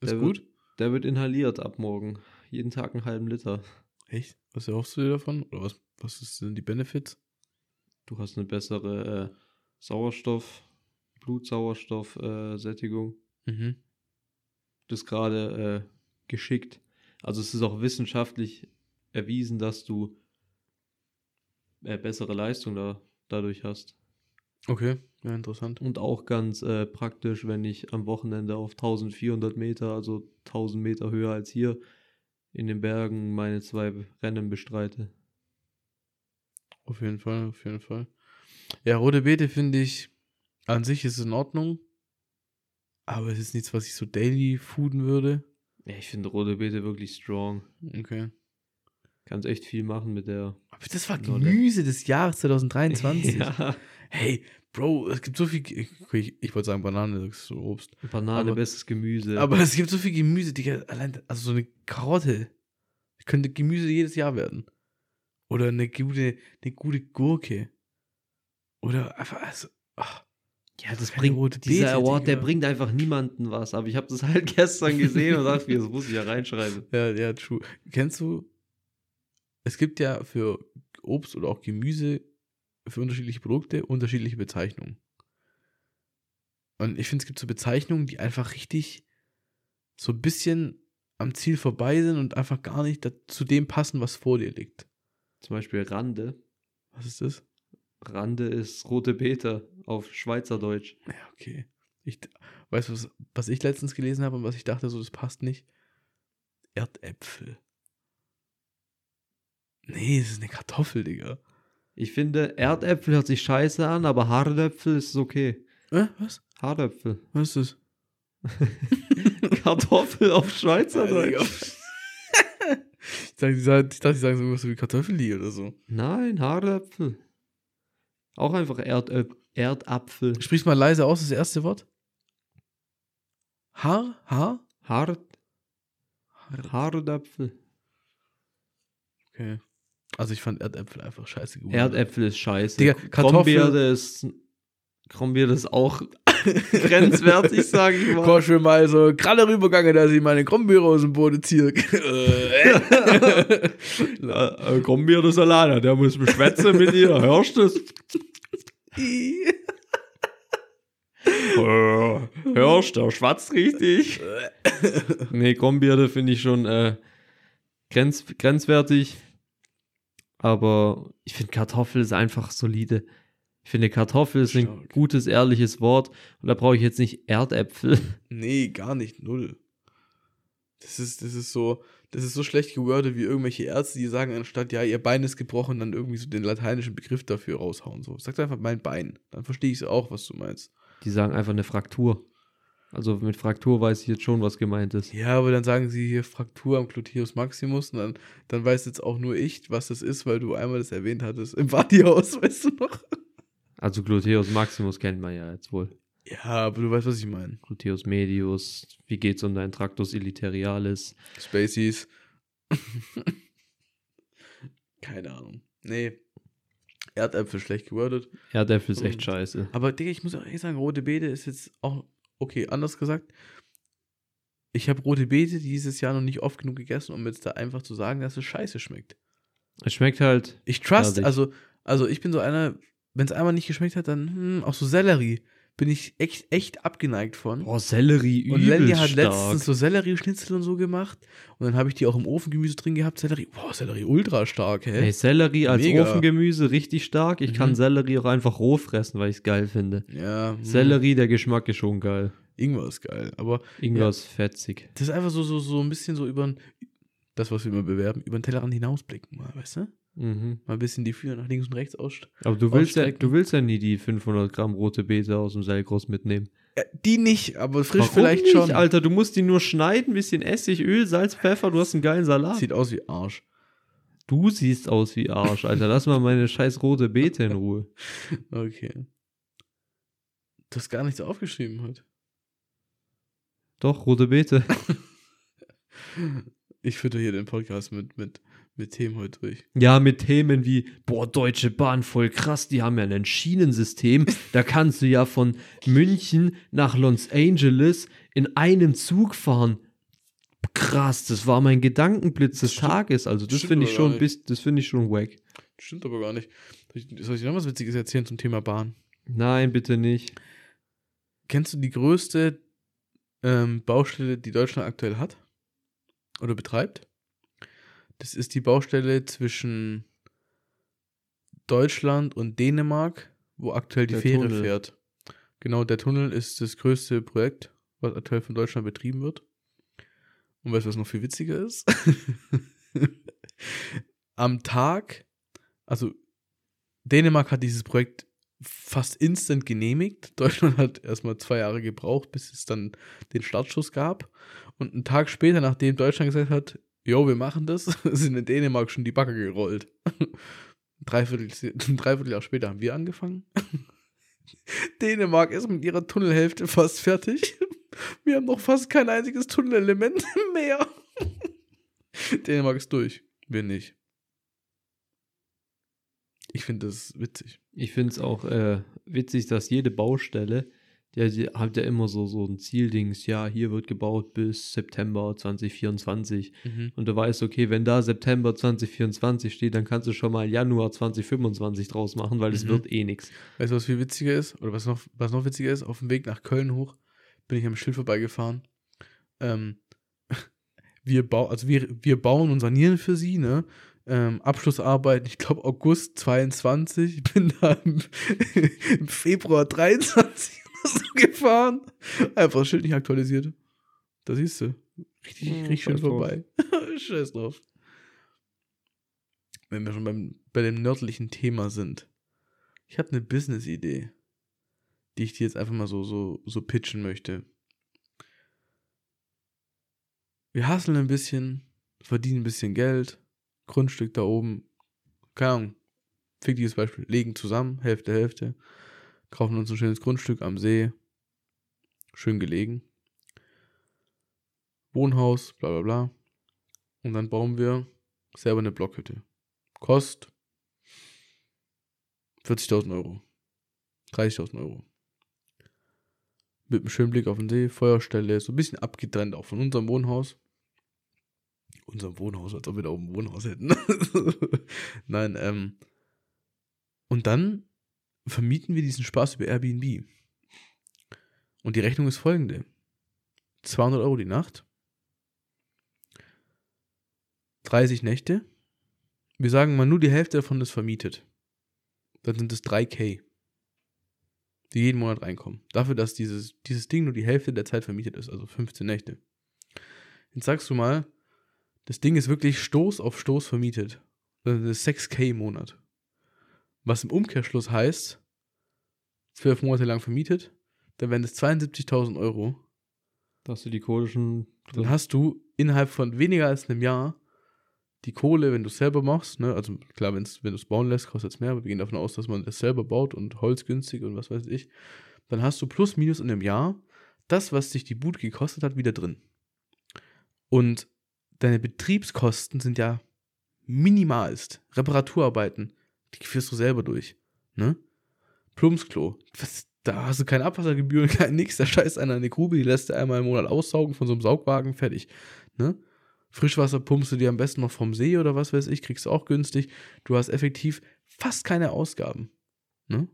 Ist der gut? Wird, der wird inhaliert ab morgen. Jeden Tag einen halben Liter. Echt? Was erhoffst du dir davon? Oder was, was sind die Benefits? Du hast eine bessere äh, Sauerstoff, Blutsauerstoff-Sättigung. Mhm. das ist gerade äh, geschickt. Also es ist auch wissenschaftlich erwiesen, dass du äh, bessere Leistung da, dadurch hast. Okay, ja, interessant. Und auch ganz äh, praktisch, wenn ich am Wochenende auf 1400 Meter, also 1000 Meter höher als hier, in den Bergen meine zwei Rennen bestreite. Auf jeden Fall, auf jeden Fall. Ja, rote Beete finde ich, an sich ist es in Ordnung. Aber es ist nichts, was ich so daily fooden würde. Ja, ich finde rote Beete wirklich strong. Okay. Kannst echt viel machen mit der. Aber das war. Gemüse des Jahres 2023. [LAUGHS] ja. Hey, Bro, es gibt so viel. Ich, ich wollte sagen Banane, das ist so Obst. Banane, Aber- bestes Gemüse. Aber es gibt so viel Gemüse, Digga. Allein, also so eine Karotte. Könnte Gemüse jedes Jahr werden. Oder eine gute, eine gute Gurke. Oder einfach, also, ach, Ja, das bringt, rote dieser Beete, Award, der Digga. bringt einfach niemanden was. Aber ich habe das halt [LAUGHS] gestern gesehen und dachte mir, das muss ich ja reinschreiben. ja, ja, true. Kennst du, es gibt ja für Obst oder auch Gemüse, für unterschiedliche Produkte, unterschiedliche Bezeichnungen. Und ich finde, es gibt so Bezeichnungen, die einfach richtig so ein bisschen am Ziel vorbei sind und einfach gar nicht zu dem passen, was vor dir liegt. Zum Beispiel Rande. Was ist das? Rande ist rote Beete auf Schweizerdeutsch. Ja, okay. Ich weißt du, was, was ich letztens gelesen habe und was ich dachte, so, das passt nicht? Erdäpfel. Nee, das ist eine Kartoffel, Digga. Ich finde, Erdäpfel hört sich scheiße an, aber Hardäpfel ist okay. Äh, was? Hardäpfel. Was ist [LAUGHS] [LAUGHS] Kartoffel auf das? Schweizerdeutsch. ich, dachte, ich dachte, die sagen sowas wie Kartoffeli oder so. Nein, Hardäpfel. Auch einfach Erdöp Erdapfel. Sprich mal leise aus, das erste Wort. Haar? Haar? Hard, Hardäpfel. Okay. Also ich fand Erdäpfel einfach scheiße geworden. Erdäpfel ist scheiße. Digga, Kronbeerde ist, Kronbeerde ist auch [LAUGHS] grenzwertig, [LAUGHS] sage ich mal. Komm mal so gerade rübergegangen, dass ich meine Krummbeere aus dem Boden ziehe. [LAUGHS] Äh. Kronbeerde ist alleine, der muss beschwätzen mit dir, hörst du das? Äh, hörst du, der schwatzt richtig. nee, Kronbeerde finde ich schon äh, grenz, grenzwertig. Aber ich finde Kartoffel ist einfach solide. Ich finde Kartoffel ist ein Stark. gutes, ehrliches Wort. Und da brauche ich jetzt nicht Erdäpfel. [LAUGHS] nee, gar nicht, null. Das ist, das ist so, das ist so schlecht gewordet wie irgendwelche Ärzte, die sagen, anstatt, ja, ihr Bein ist gebrochen, dann irgendwie so den lateinischen Begriff dafür raushauen. So. Sagt einfach mein Bein. Dann verstehe ich auch, was du meinst. Die sagen einfach eine Fraktur. Also mit Fraktur weiß ich jetzt schon, was gemeint ist. Ja, aber dann sagen sie hier Fraktur am Gluteus Maximus und dann, dann weiß jetzt auch nur ich, was das ist, weil du einmal das erwähnt hattest. Im Bodyhaus, [LAUGHS] weißt du noch? Also Gluteus Maximus kennt man ja jetzt wohl. Ja, aber du weißt, was ich meine. Gluteus Medius, wie geht's um dein Tractus illiterialis? Spaceys. [LAUGHS] Keine Ahnung. Nee. Erdäpfel schlecht gewordet. Erdäpfel ist echt scheiße. Aber Digga, ich muss auch ehrlich sagen, rote Beete ist jetzt auch, okay, anders gesagt. Ich habe rote Beete dieses Jahr noch nicht oft genug gegessen, um jetzt da einfach zu sagen, dass es scheiße schmeckt. Es schmeckt halt, Ich trust, also, also ich bin so einer, wenn es einmal nicht geschmeckt hat, dann hm, auch so Sellerie. Bin ich echt, echt abgeneigt von. boah, Sellerie Und Lenny hat stark. letztens so Sellerieschnitzel und so gemacht. Und dann habe ich die auch im Ofengemüse drin gehabt. Sellerie, boah, Sellerie ultra stark, hä? Hey, Sellerie als Mega. Ofengemüse richtig stark. Ich kann Mhm. Sellerie auch einfach roh fressen, weil ich es geil finde. Ja, hm, Sellerie, der Geschmack ist schon geil. Ingwer ist geil. Aber Irgendwas fetzig. das ist einfach so, so, so ein bisschen so über das, was wir immer bewerben, über den Tellerrand hinausblicken mal, weißt du? Mhm. Mal ein bisschen die Fühler nach links und rechts aus. Aber du willst, ja, Ausstrecken. du willst ja nie die 500 Gramm rote Beete aus dem Seilgroß mitnehmen. Die nicht, aber frisch Warum vielleicht nicht, schon. Alter, du musst die nur schneiden, bisschen Essig, Öl, Salz, Pfeffer, du hast einen geilen Salat. Sieht aus wie Arsch. Du siehst aus wie Arsch, Alter. Lass mal meine scheiß rote Beete in Ruhe. [LAUGHS] Okay. Du hast gar nichts aufgeschrieben heute. Doch, rote Beete. [LAUGHS] Ich fütter hier den Podcast mit, mit, mit Themen heute durch. Ja, mit Themen wie, boah, Deutsche Bahn, voll krass, die haben ja ein Schienensystem. Da kannst du ja von München nach Los Angeles in einem Zug fahren. Krass, das war mein Gedankenblitz des Stimmt- Tages. Also, das finde ich schon, bis, das finde ich schon wack. Stimmt aber gar nicht. Soll ich, soll ich dir noch was Witziges erzählen zum Thema Bahn? Nein, bitte nicht. Kennst du die größte ähm, Baustelle, die Deutschland aktuell hat? Oder betreibt? Das ist die Baustelle zwischen Deutschland und Dänemark, wo aktuell die Der Fähre Tunnel. fährt. Genau, der Tunnel ist das größte Projekt, was aktuell von Deutschland betrieben wird. Und weißt du, was noch viel witziger ist? [LAUGHS] Am Tag, also Dänemark hat dieses Projekt fast instant genehmigt. Deutschland hat erstmal zwei Jahre gebraucht, bis es dann den Startschuss gab. Und einen Tag später, nachdem Deutschland gesagt hat, jo, wir machen das, [LAUGHS] sind in Dänemark schon die Backe gerollt. [LAUGHS] Dreiviertel, [LAUGHS] ein Dreivierteljahr später haben wir angefangen. Dänemark ist mit ihrer Tunnelhälfte fast fertig. Wir haben noch fast kein einziges Tunnelelement mehr. Dänemark ist durch. Wir nicht. Ich finde das witzig. Ich finde es auch äh, witzig, dass jede Baustelle, die, die hat ja immer so, so ein Zieldings, ja, hier wird gebaut bis September 2024. Und du weißt, okay, wenn da September 2024 steht, dann kannst du schon mal Januar 2025 draus machen, weil es Mhm. wird eh nichts. Weißt du, was viel witziger ist? Oder was noch, was noch witziger ist? Auf dem Weg nach Köln hoch bin ich am Schild vorbeigefahren. Ähm, [LAUGHS] wir, bau, also wir, wir bauen und sanieren für sie, ne? Ähm, Abschlussarbeiten, ich glaube August 22. Ich bin da im, [LAUGHS] im Februar 23 oder so [LAUGHS] gefahren. Einfach das Schild nicht aktualisiert. Da siehst du. Richtig, Hm, richtig schön vorbei. [LAUGHS] Scheiß drauf. Wenn wir schon beim, bei dem nördlichen Thema sind. Ich habe eine Business-Idee, die ich dir jetzt einfach mal so, so, so pitchen möchte. Wir hasseln ein bisschen, verdienen ein bisschen Geld, Grundstück da oben, keine Ahnung, fiktives Beispiel, legen zusammen, Hälfte, Hälfte, kaufen uns ein schönes Grundstück am See, schön gelegen, Wohnhaus, bla bla bla, und dann bauen wir selber eine Blockhütte. Kost 40.000 Euro. 30.000 Euro. Mit einem schönen Blick auf den See, Feuerstelle, so ein bisschen abgetrennt auch von unserem Wohnhaus. Unserem Wohnhaus, als ob wir da oben ein Wohnhaus hätten. [LAUGHS] Nein, ähm. Und dann vermieten wir diesen Spaß über Airbnb. Und die Rechnung ist folgende: 200 Euro die Nacht, 30 Nächte. Wir sagen mal, nur die Hälfte davon ist vermietet. Dann sind es 3K, die jeden Monat reinkommen. Dafür, dass dieses, dieses Ding nur die Hälfte der Zeit vermietet ist, also 15 Nächte. Jetzt sagst du mal, das Ding ist wirklich Stoß auf Stoß vermietet. Das ist 6K im Monat. Was im Umkehrschluss heißt, zwölf Monate lang vermietet, dann wären das 72.000 Euro. Da hast du die Kohle schon Dann hast du innerhalb von weniger als einem Jahr die Kohle, wenn du es selber machst, ne, also klar, wenn's, wenn du es bauen lässt, kostet es mehr, aber wir gehen davon aus, dass man das selber baut und Holz günstig und was weiß ich, dann hast du plus minus in einem Jahr das, was dich die Bude gekostet hat, wieder drin. Und deine Betriebskosten sind ja minimalst. Reparaturarbeiten, die führst du selber durch. Ne? Plumpsklo, was, da hast du keine Abwassergebühren, [LAUGHS] kein nix, da scheißt einer in eine Grube, die lässt du einmal im Monat aussaugen von so einem Saugwagen, fertig. Ne? Frischwasser pumpst du dir am besten noch vom See oder was weiß ich, kriegst du auch günstig. Du hast effektiv fast keine Ausgaben. Ne?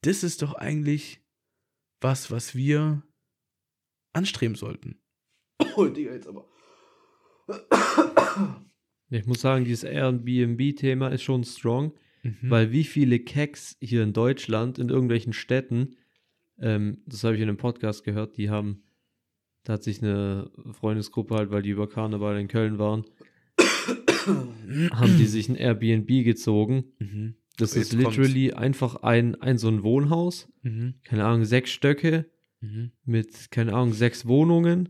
Das ist doch eigentlich was, was wir anstreben sollten. Oh, [COUGHS] Digga, jetzt aber. Ich muss sagen, dieses Airbnb-Thema ist schon strong, Mhm. weil wie viele Keks hier in Deutschland, in irgendwelchen Städten, ähm, das habe ich in einem Podcast gehört, die haben, da hat sich eine Freundesgruppe halt, weil die über Karneval in Köln waren, haben die sich ein Airbnb gezogen. Mhm. Das Oh, ist jetzt kommt's. literally einfach ein, ein so ein Wohnhaus, Mhm. keine Ahnung, sechs Stöcke Mhm. mit, keine Ahnung, sechs Wohnungen.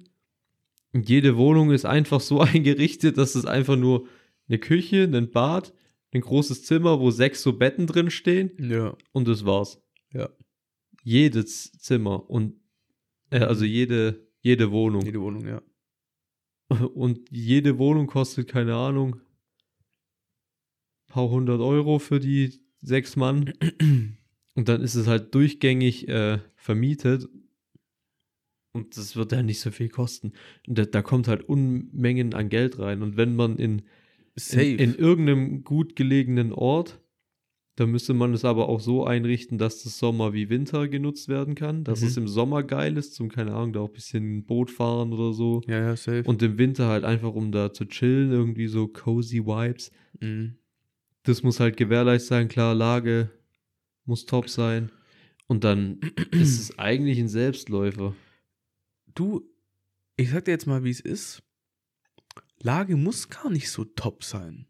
Jede Wohnung ist einfach so [LAUGHS] eingerichtet, dass es einfach nur eine Küche, ein Bad, ein großes Zimmer, wo sechs so Betten drin stehen Ja. und das war's. Ja. Jedes Zimmer und äh, also jede, jede Wohnung. Jede Wohnung, ja. [LAUGHS] Und jede Wohnung kostet, keine Ahnung, paar hundert Euro für die sechs Mann. [CLEARS THROAT] Und dann ist es halt durchgängig äh, vermietet. Und das wird ja nicht so viel kosten. Und da, da kommt halt Unmengen an Geld rein. Und wenn man in, in, in irgendeinem gut gelegenen Ort, da müsste man es aber auch so einrichten, dass das Sommer wie Winter genutzt werden kann. Dass Mhm. es im Sommer geil ist, zum, keine Ahnung, da auch ein bisschen Boot fahren oder so. ja, ja, safe. Und im Winter halt einfach, um da zu chillen, irgendwie so cozy Vibes. mhm. Das muss halt gewährleistet sein, klar, Lage muss top sein. Und dann ist es eigentlich ein Selbstläufer. Du, ich sag dir jetzt mal, wie es ist. Lage muss gar nicht so top sein.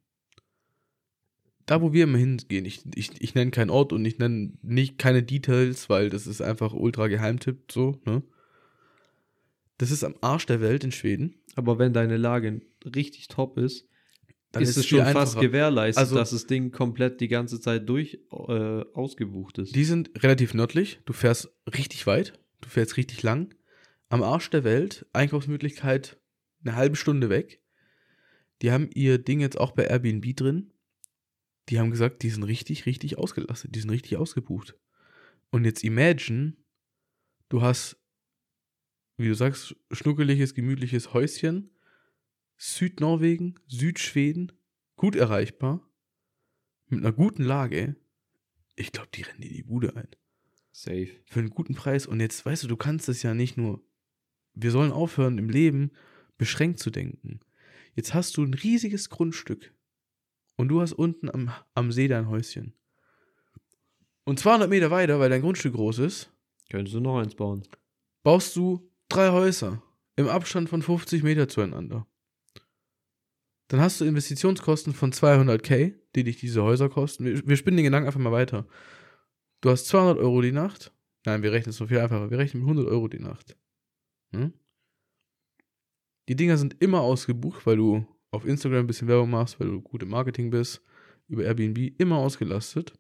Da, wo wir immer hingehen, ich, ich, ich nenne keinen Ort und ich nenne nicht keine Details, weil das ist einfach ultra Geheimtipp, so, ne? Das ist am Arsch der Welt in Schweden. Aber wenn deine Lage richtig top ist, Dann ist es schon fast gewährleistet, Also- dass das Ding komplett die ganze Zeit durch äh, ausgebucht ist. Die sind relativ nördlich. Du fährst richtig weit. Du fährst richtig lang. Am Arsch der Welt. Einkaufsmöglichkeit eine halbe Stunde weg. Die haben ihr Ding jetzt auch bei Airbnb drin. Die haben gesagt, die sind richtig, richtig ausgelastet. Die sind richtig ausgebucht. Und jetzt imagine, du hast, wie du sagst, schnuckeliges, gemütliches Häuschen. Südnorwegen, Südschweden, gut erreichbar. Mit einer guten Lage. Ich glaube, die rennen dir die Bude ein Safe. für einen guten Preis. Und jetzt, weißt du, du kannst es ja nicht nur. Wir sollen aufhören, im Leben beschränkt zu denken. Jetzt hast du ein riesiges Grundstück. Und du hast unten am, am See dein Häuschen. Und 200 Meter weiter, weil dein Grundstück groß ist, Könntest du noch eins bauen. baust du drei Häuser im Abstand von 50 Meter zueinander. Dann hast du Investitionskosten von 200k, die dich diese Häuser kosten. Wir, wir spinnen den Gedanken einfach mal weiter. Du hast 200 Euro die Nacht. Nein, wir rechnen es so viel einfacher. Wir rechnen mit 100 Euro die Nacht. Hm? Die Dinger sind immer ausgebucht, weil du auf Instagram ein bisschen Werbung machst, weil du gut im Marketing bist, über Airbnb immer ausgelastet.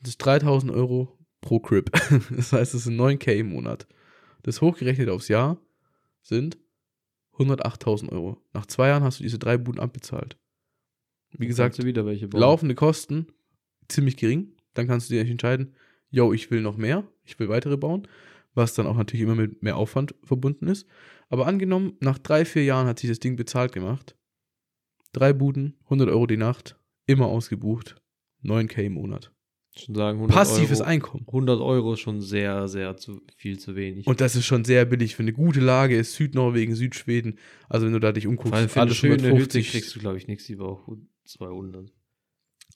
Das ist 3000 Euro pro Crib. [LAUGHS] Das heißt, es sind 9k im Monat. Das hochgerechnet aufs Jahr sind 108.000 Euro. Nach zwei Jahren hast du diese drei Buden abbezahlt. Wie gesagt, laufende Kosten ziemlich gering. Dann kannst du dir entscheiden, yo, ich will noch mehr, ich will weitere bauen, was dann auch natürlich immer mit mehr Aufwand verbunden ist. Aber angenommen, nach drei, vier Jahren hat sich das Ding bezahlt gemacht. Drei Buden, 100 Euro die Nacht, immer ausgebucht, 9k im Monat. Schon sagen, 100 Passives Euro, Einkommen. 100 Euro ist schon sehr, sehr zu, viel zu wenig. Und das ist schon sehr billig für eine gute Lage, ist Südnorwegen, Südschweden. Also wenn du da dich umguckst, allem für eine alles schöne Hütte 150. kriegst du, glaube ich, nichts über auch 200.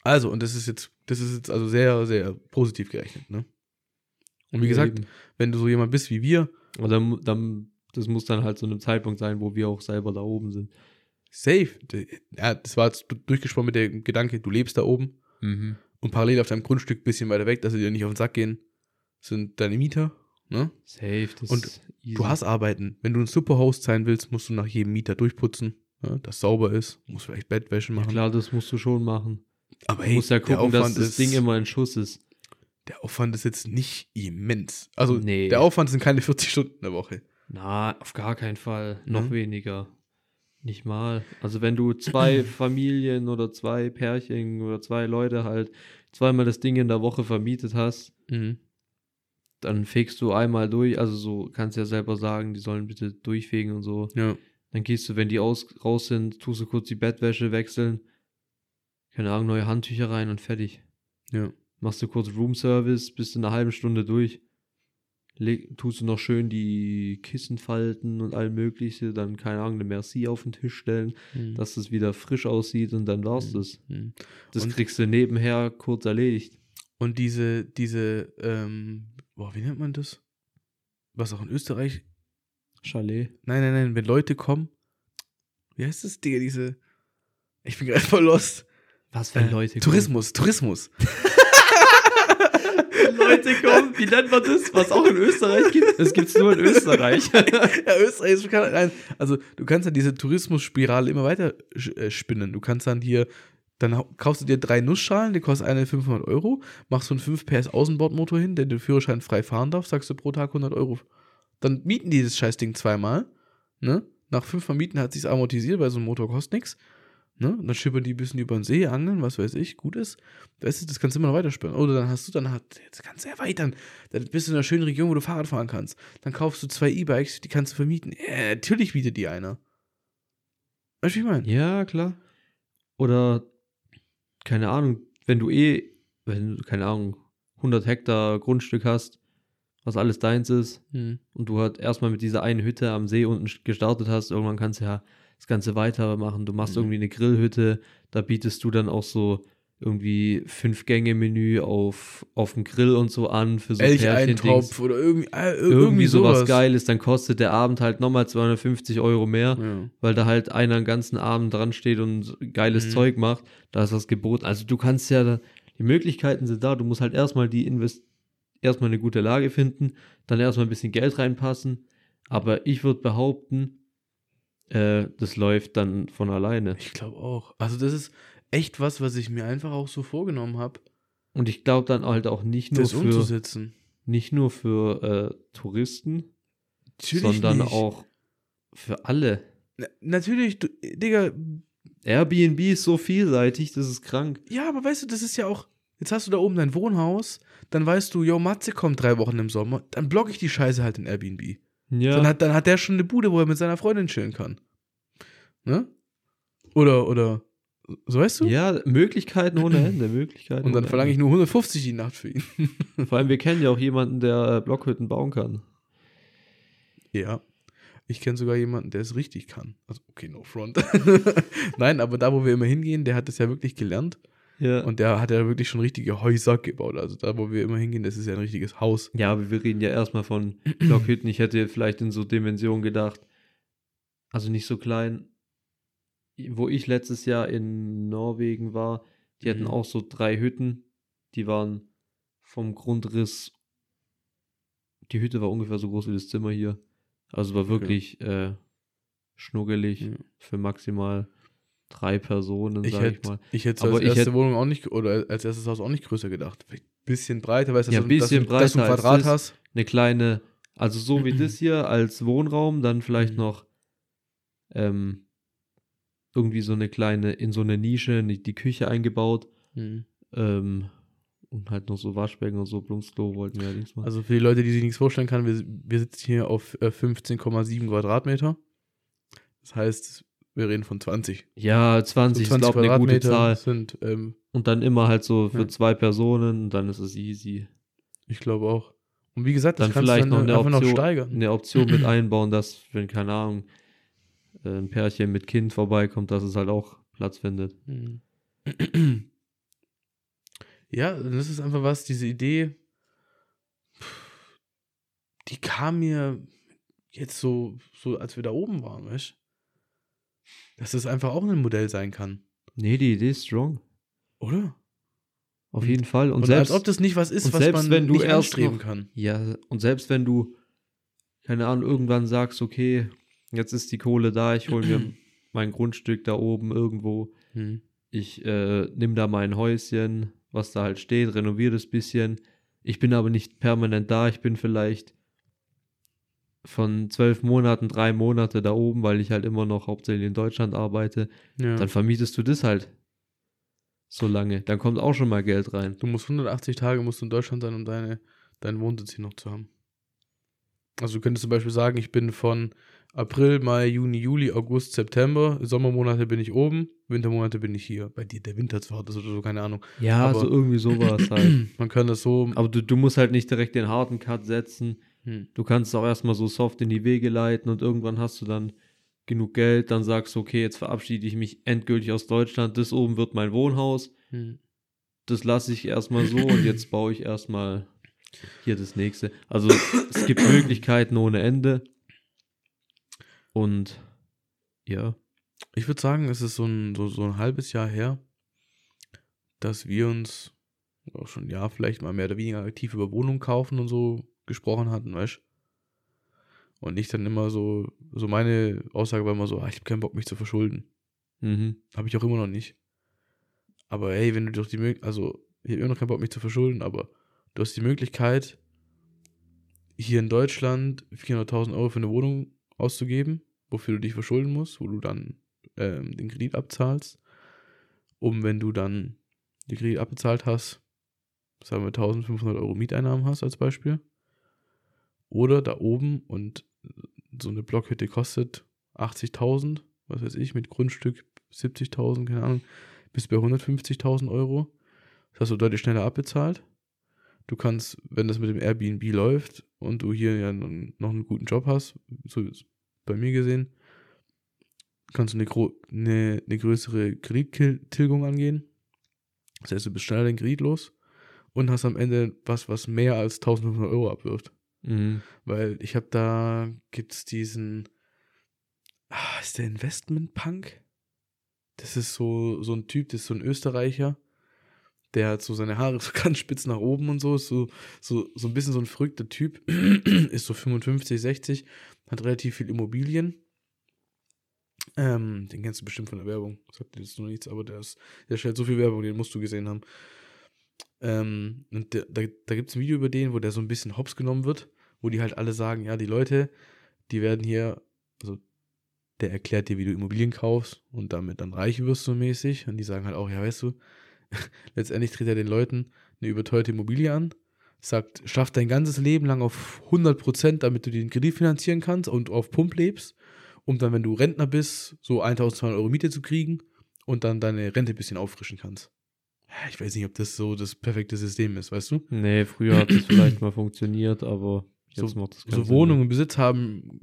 Also, und das ist jetzt, das ist jetzt also sehr, sehr positiv gerechnet, ne? Und wie gesagt, Eben. wenn du so jemand bist wie wir, Aber dann, dann, das muss dann halt zu einem Zeitpunkt sein, wo wir auch selber da oben sind. safe. Ja, das war jetzt durchgesprochen mit dem Gedanke, du lebst da oben und parallel auf deinem Grundstück ein bisschen weiter weg, dass sie dir nicht auf den Sack gehen, sind deine Mieter, ne? Safe. Das Und ist easy. Du hast Arbeiten. Wenn du ein Superhost sein willst, musst du nach jedem Mieter durchputzen. ne, das sauber ist, muss vielleicht Bettwäsche Ja, machen. klar, das musst du schon machen. Aber Du hey, musst ja gucken, dass das Ding immer in Schuss ist. Der Aufwand ist jetzt nicht immens. Also Nee. der Aufwand sind keine 40 Stunden in der Woche. Na, auf gar keinen Fall. Noch Mhm. weniger. Nicht mal. Also wenn du zwei [LAUGHS] Familien oder zwei Pärchen oder zwei Leute halt zweimal das Ding in der Woche vermietet hast, Mhm. dann fegst du einmal durch. Also so kannst ja selber sagen, die sollen bitte durchfegen und so. Ja. Dann gehst du, wenn die aus, raus sind, tust du kurz die Bettwäsche wechseln. Keine Ahnung, neue Handtücher rein und fertig. Ja. Machst du kurz Roomservice, bist in einer halben Stunde durch. Leg, tust du noch schön die Kissen falten und all mögliche, dann keine Ahnung, eine Merci auf den Tisch stellen, Mhm. dass es wieder frisch aussieht und dann war's das. Mhm. Das Und- kriegst du nebenher kurz erledigt. Und diese, diese, ähm, boah, wie nennt man das? Was auch in Österreich? Chalet. Nein, nein, nein, wenn Leute kommen. Wie heißt das, Digga, diese. Ich bin gerade voll lost. Was Äh, Tourismus, Tourismus. [LAUGHS] Leute kommen, wie nennt man das? Was auch in Österreich gibt? Das gibt's nur in [LAUGHS] Österreich. ja, Österreich ist bekannt. Nein, also du kannst dann diese Tourismusspirale immer weiter äh, spinnen. Du kannst dann hier, dann kaufst du dir drei Nussschalen, die kosten eine 500 Euro, machst so einen 5 PS Außenbordmotor hin, der den Führerschein frei fahren darf, sagst du pro Tag 100 Euro. Dann mieten die das Scheißding zweimal, ne? Nach fünfmal Mieten hat sich's amortisiert, weil so ein Motor kostet nichts. Ne? Und dann schippern die ein bisschen über den See, angeln, was weiß ich, gut ist. Weißt du, das kannst du immer noch weiterspinnen. Oder dann hast du, dann hat, jetzt kannst du erweitern. Dann bist du in einer schönen Region, wo du Fahrrad fahren kannst. Dann kaufst du zwei E-Bikes, die kannst du vermieten. Ja, natürlich bietet die einer. Weißt du, wie ich meine? Ja, klar. Oder, keine Ahnung, wenn du eh, wenn du, keine Ahnung, 100 Hektar Grundstück hast, was alles deins ist, Hm. und du halt erstmal mit dieser einen Hütte am See unten gestartet hast, irgendwann kannst du ja das Ganze weitermachen. Du machst Mhm. irgendwie eine Grillhütte, da bietest du dann auch so irgendwie Fünf-Gänge-Menü auf, auf dem Grill und so an für so. Elcheintopf oder irgendwie, äh, irgendwie, Irgendwie sowas, sowas Geiles, dann kostet der Abend halt nochmal 250 Euro mehr Ja. weil da halt einer den ganzen Abend dran steht und geiles Mhm. Zeug macht, da ist das Gebot. Also du kannst ja, die Möglichkeiten sind da, du musst halt erstmal die Invest erstmal eine gute Lage finden, dann erstmal ein bisschen Geld reinpassen. Aber ich würde behaupten, äh, das läuft dann von alleine. Ich glaube auch. Also das ist echt was, was ich mir einfach auch so vorgenommen habe, Und ich glaube dann halt auch nicht nur das für, umzusetzen. nicht nur für äh, Touristen, Natürlich sondern nicht. auch für alle. Na, natürlich, du, Digga, Airbnb ist so vielseitig, das ist krank. ja, aber weißt du, das ist ja auch, jetzt hast du da oben dein Wohnhaus, dann weißt du, yo, Matze kommt drei Wochen im Sommer, dann blocke ich die Scheiße halt in Airbnb. Ja. Dann, hat, dann hat der schon eine Bude, wo er mit seiner Freundin chillen kann. Ne? Oder, oder, so weißt du? Ja, Möglichkeiten ohne Ende, Möglichkeiten. Und dann verlange ich nur 150 die Nacht für ihn. [LAUGHS] Vor allem, wir kennen ja auch jemanden, der äh, Blockhütten bauen kann. Ja. Ich kenne sogar jemanden, der es richtig kann. Also, okay, no front. [LAUGHS] Nein, aber da, wo wir immer hingehen, der hat es ja wirklich gelernt. Ja. Und der hat ja wirklich schon richtige Häuser gebaut. Also da, wo wir immer hingehen, das ist ja ein richtiges Haus. ja, aber wir reden ja erstmal von Blockhütten. Ich hätte vielleicht in so Dimensionen gedacht. Also nicht so klein. Wo ich letztes Jahr in Norwegen war, die hatten Mhm. auch so drei Hütten. Die waren vom Grundriss. Die Hütte war ungefähr so groß wie das Zimmer hier. Also war Okay. wirklich äh, schnuggelig Ja. für maximal drei Personen, Ich sag ich hätte mal. ich hätte Aber als ich erste hätte- Wohnung auch nicht, oder als erstes Haus auch nicht größer gedacht. Vielleicht ein bisschen breiter, weißt du, Ja, dass, du- bisschen dass, du- dass du ein breiter Quadrat hast. eine kleine, also so wie das hier als Wohnraum, dann vielleicht Mhm. noch ähm, irgendwie so eine kleine, in so eine Nische, die, Küche eingebaut Mhm. ähm, und halt noch so Waschbecken und so, Plumpsklo wollten wir allerdings machen. Also für die Leute, die sich nichts vorstellen können, wir, wir sitzen hier auf äh, 15,7 Quadratmeter. Das heißt, wir reden von 20. ja, 20, So ist glaube eine gute Zahl. sind, ähm, Und dann immer halt so für Ja. zwei Personen, dann ist es easy. ich glaube auch. Und wie gesagt, das Dann kannst vielleicht du noch dann eine einfach Option, noch steigern. eine Option mit [CLEARS THROAT] einbauen, dass, wenn, keine Ahnung, äh, ein Pärchen mit Kind vorbeikommt, dass es halt auch Platz findet. [CLEARS THROAT] Ja, das ist einfach was, diese Idee, die kam mir jetzt so, so als wir da oben waren, weißt Dass das einfach auch ein Modell sein kann, Nee, die Idee ist strong. oder? Auf jeden Fall. Und, Und, selbst, als ob das nicht was ist, was selbst man wenn du nicht erst anstreben noch- kann. Ja, und selbst wenn du, keine Ahnung, irgendwann sagst, okay, jetzt ist die Kohle da, ich hole mir [CLEARS THROAT] mein Grundstück da oben irgendwo. Hm. Ich äh, nehme da mein Häuschen, was da halt steht, renoviere das bisschen. Ich bin aber nicht permanent da. Ich bin vielleicht von zwölf Monaten drei Monate da oben, weil ich halt immer noch hauptsächlich in Deutschland arbeite. Ja. Dann vermietest du das halt so lange. Dann kommt auch schon mal Geld rein. Du musst 180 Tage musst du in Deutschland sein, um deine, deinen Wohnsitz hier noch zu haben. Also du könntest zum Beispiel sagen, ich bin von April, Mai, Juni, Juli, August, September, Sommermonate bin ich oben, Wintermonate bin ich hier. Bei dir der Winter zwar, das ist oder so, keine Ahnung. Ja, Aber- so irgendwie sowas [CLEARS THROAT] halt. Man kann das so. Aber du, du musst halt nicht direkt den harten Cut setzen. Hm. Du kannst es auch erstmal so soft in die Wege leiten und irgendwann hast du dann genug Geld, dann sagst du, okay, jetzt verabschiede ich mich endgültig aus Deutschland, das oben wird mein Wohnhaus, Hm. das lasse ich erstmal so und jetzt baue ich erstmal hier das nächste. Also es gibt [COUGHS] Möglichkeiten ohne Ende. Und ja, Ich würde sagen, es ist so ein, so, so ein halbes Jahr her, dass wir uns auch schon ein Jahr vielleicht mal mehr oder weniger aktiv über Wohnungen kaufen und so gesprochen hatten, weißt du? Und ich dann immer so, so meine Aussage war immer so, ah, ich habe keinen Bock, mich zu verschulden. mhm. Habe ich auch immer noch nicht. Aber hey, wenn du doch die Möglichkeit, also ich habe immer noch keinen Bock, mich zu verschulden, aber du hast die Möglichkeit, hier in Deutschland 400.000 Euro für eine Wohnung auszugeben, wofür du dich verschulden musst, wo du dann ähm, den Kredit abzahlst, um wenn du dann den Kredit abbezahlt hast, sagen wir 1500 Euro Mieteinnahmen hast als Beispiel. Oder da oben und so eine Blockhütte kostet 80.000, was weiß ich, mit Grundstück 70.000, keine Ahnung, bis bei 150.000 Euro. Das hast du deutlich schneller abbezahlt. Du kannst, wenn das mit dem Airbnb läuft und du hier ja noch einen guten Job hast, so bei mir gesehen, kannst du eine, eine, eine größere Kredittilgung angehen. Das heißt, du bist schneller den Kredit los und hast am Ende was, was mehr als 1500 Euro abwirft. Mhm. Weil ich habe da, gibt's diesen, ah, ist der Investment Punk? Das ist so, so ein Typ, das ist so ein Österreicher, der hat so seine Haare [LAUGHS] so ganz spitz nach oben und so, ist so, so, so ein bisschen so ein verrückter Typ, [CLEARS THROAT] ist so 55, 60, hat relativ viel Immobilien. Ähm, den kennst du bestimmt von der Werbung. Sagt dir jetzt nur nichts, aber der, ist, der stellt so viel Werbung, den musst du gesehen haben. Ähm, und der, da, da gibt es ein Video über den, wo der so ein bisschen hops genommen wird, wo die halt alle sagen, ja, die Leute, die werden hier, also der erklärt dir, wie du Immobilien kaufst und damit dann reich wirst so mäßig. Und die sagen halt auch, ja, weißt du, [LAUGHS] letztendlich tritt er den Leuten eine überteuerte Immobilie an, sagt, schaff dein ganzes Leben lang auf 100%, damit du den Kredit finanzieren kannst und auf Pump lebst, um dann, wenn du Rentner bist, so 1200 Euro Miete zu kriegen und dann deine Rente ein bisschen auffrischen kannst. Ich weiß nicht, ob das so das perfekte System ist, weißt du? Nee, früher hat es vielleicht mal funktioniert, aber jetzt macht das So Wohnungen und Besitz haben,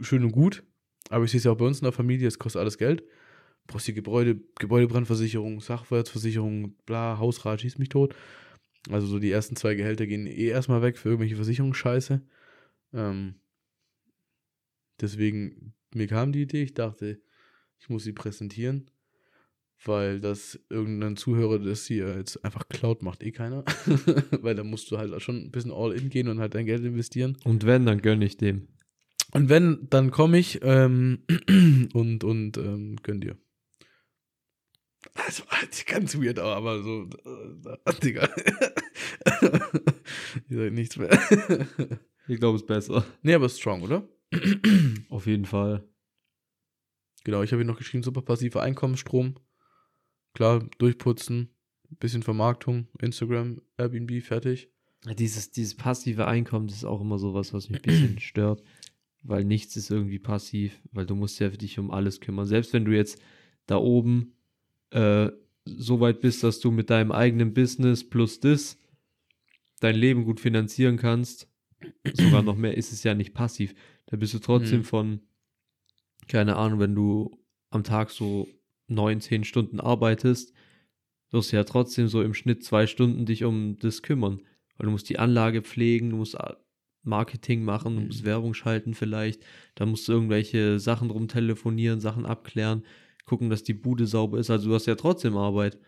schön und gut, aber ich sehe es ja auch bei uns in der Familie, es kostet alles Geld. Du brauchst die Gebäude, Gebäudebrandversicherung, Sachwertsversicherung, bla, Hausrat, schießt mich tot. Also so die ersten zwei Gehälter gehen eh erstmal weg für irgendwelche Versicherungsscheiße. Ähm, deswegen, mir kam die Idee, ich dachte, ich muss sie präsentieren, weil das irgendein Zuhörer das hier jetzt einfach klaut, macht eh keiner. [LAUGHS] weil da musst du halt schon ein bisschen all in gehen und halt dein Geld investieren. Und wenn, dann gönne ich dem. Und wenn, dann komme ich ähm, [CLEARS THROAT] und, und ähm, gönn dir. Also, ganz weird, aber so, äh, [LAUGHS] Digga. [LAUGHS] ich sag nichts mehr. Ich glaube, es ist besser. nee, aber strong, oder? Auf jeden Fall. Genau, ich habe hier noch geschrieben, super passiver Einkommensstrom. Klar, durchputzen, bisschen Vermarktung, Instagram, Airbnb, fertig. Dieses, dieses passive Einkommen, das ist auch immer sowas, was mich ein bisschen [CLEARS THROAT] stört, weil nichts ist irgendwie passiv, weil du musst ja für dich um alles kümmern. Selbst wenn du jetzt da oben äh, so weit bist, dass du mit deinem eigenen Business plus das dein Leben gut finanzieren kannst, sogar noch mehr, ist es ja nicht passiv. Da bist du trotzdem Mhm. von, keine Ahnung, wenn du am Tag so neun, zehn Stunden arbeitest, wirst du ja trotzdem so im Schnitt zwei Stunden dich um das kümmern. Weil du musst die Anlage pflegen, du musst äh, Marketing machen, du Mhm. musst Werbung schalten vielleicht, dann musst du irgendwelche Sachen drum telefonieren, Sachen abklären, gucken, dass die Bude sauber ist. Also du hast ja trotzdem Arbeit.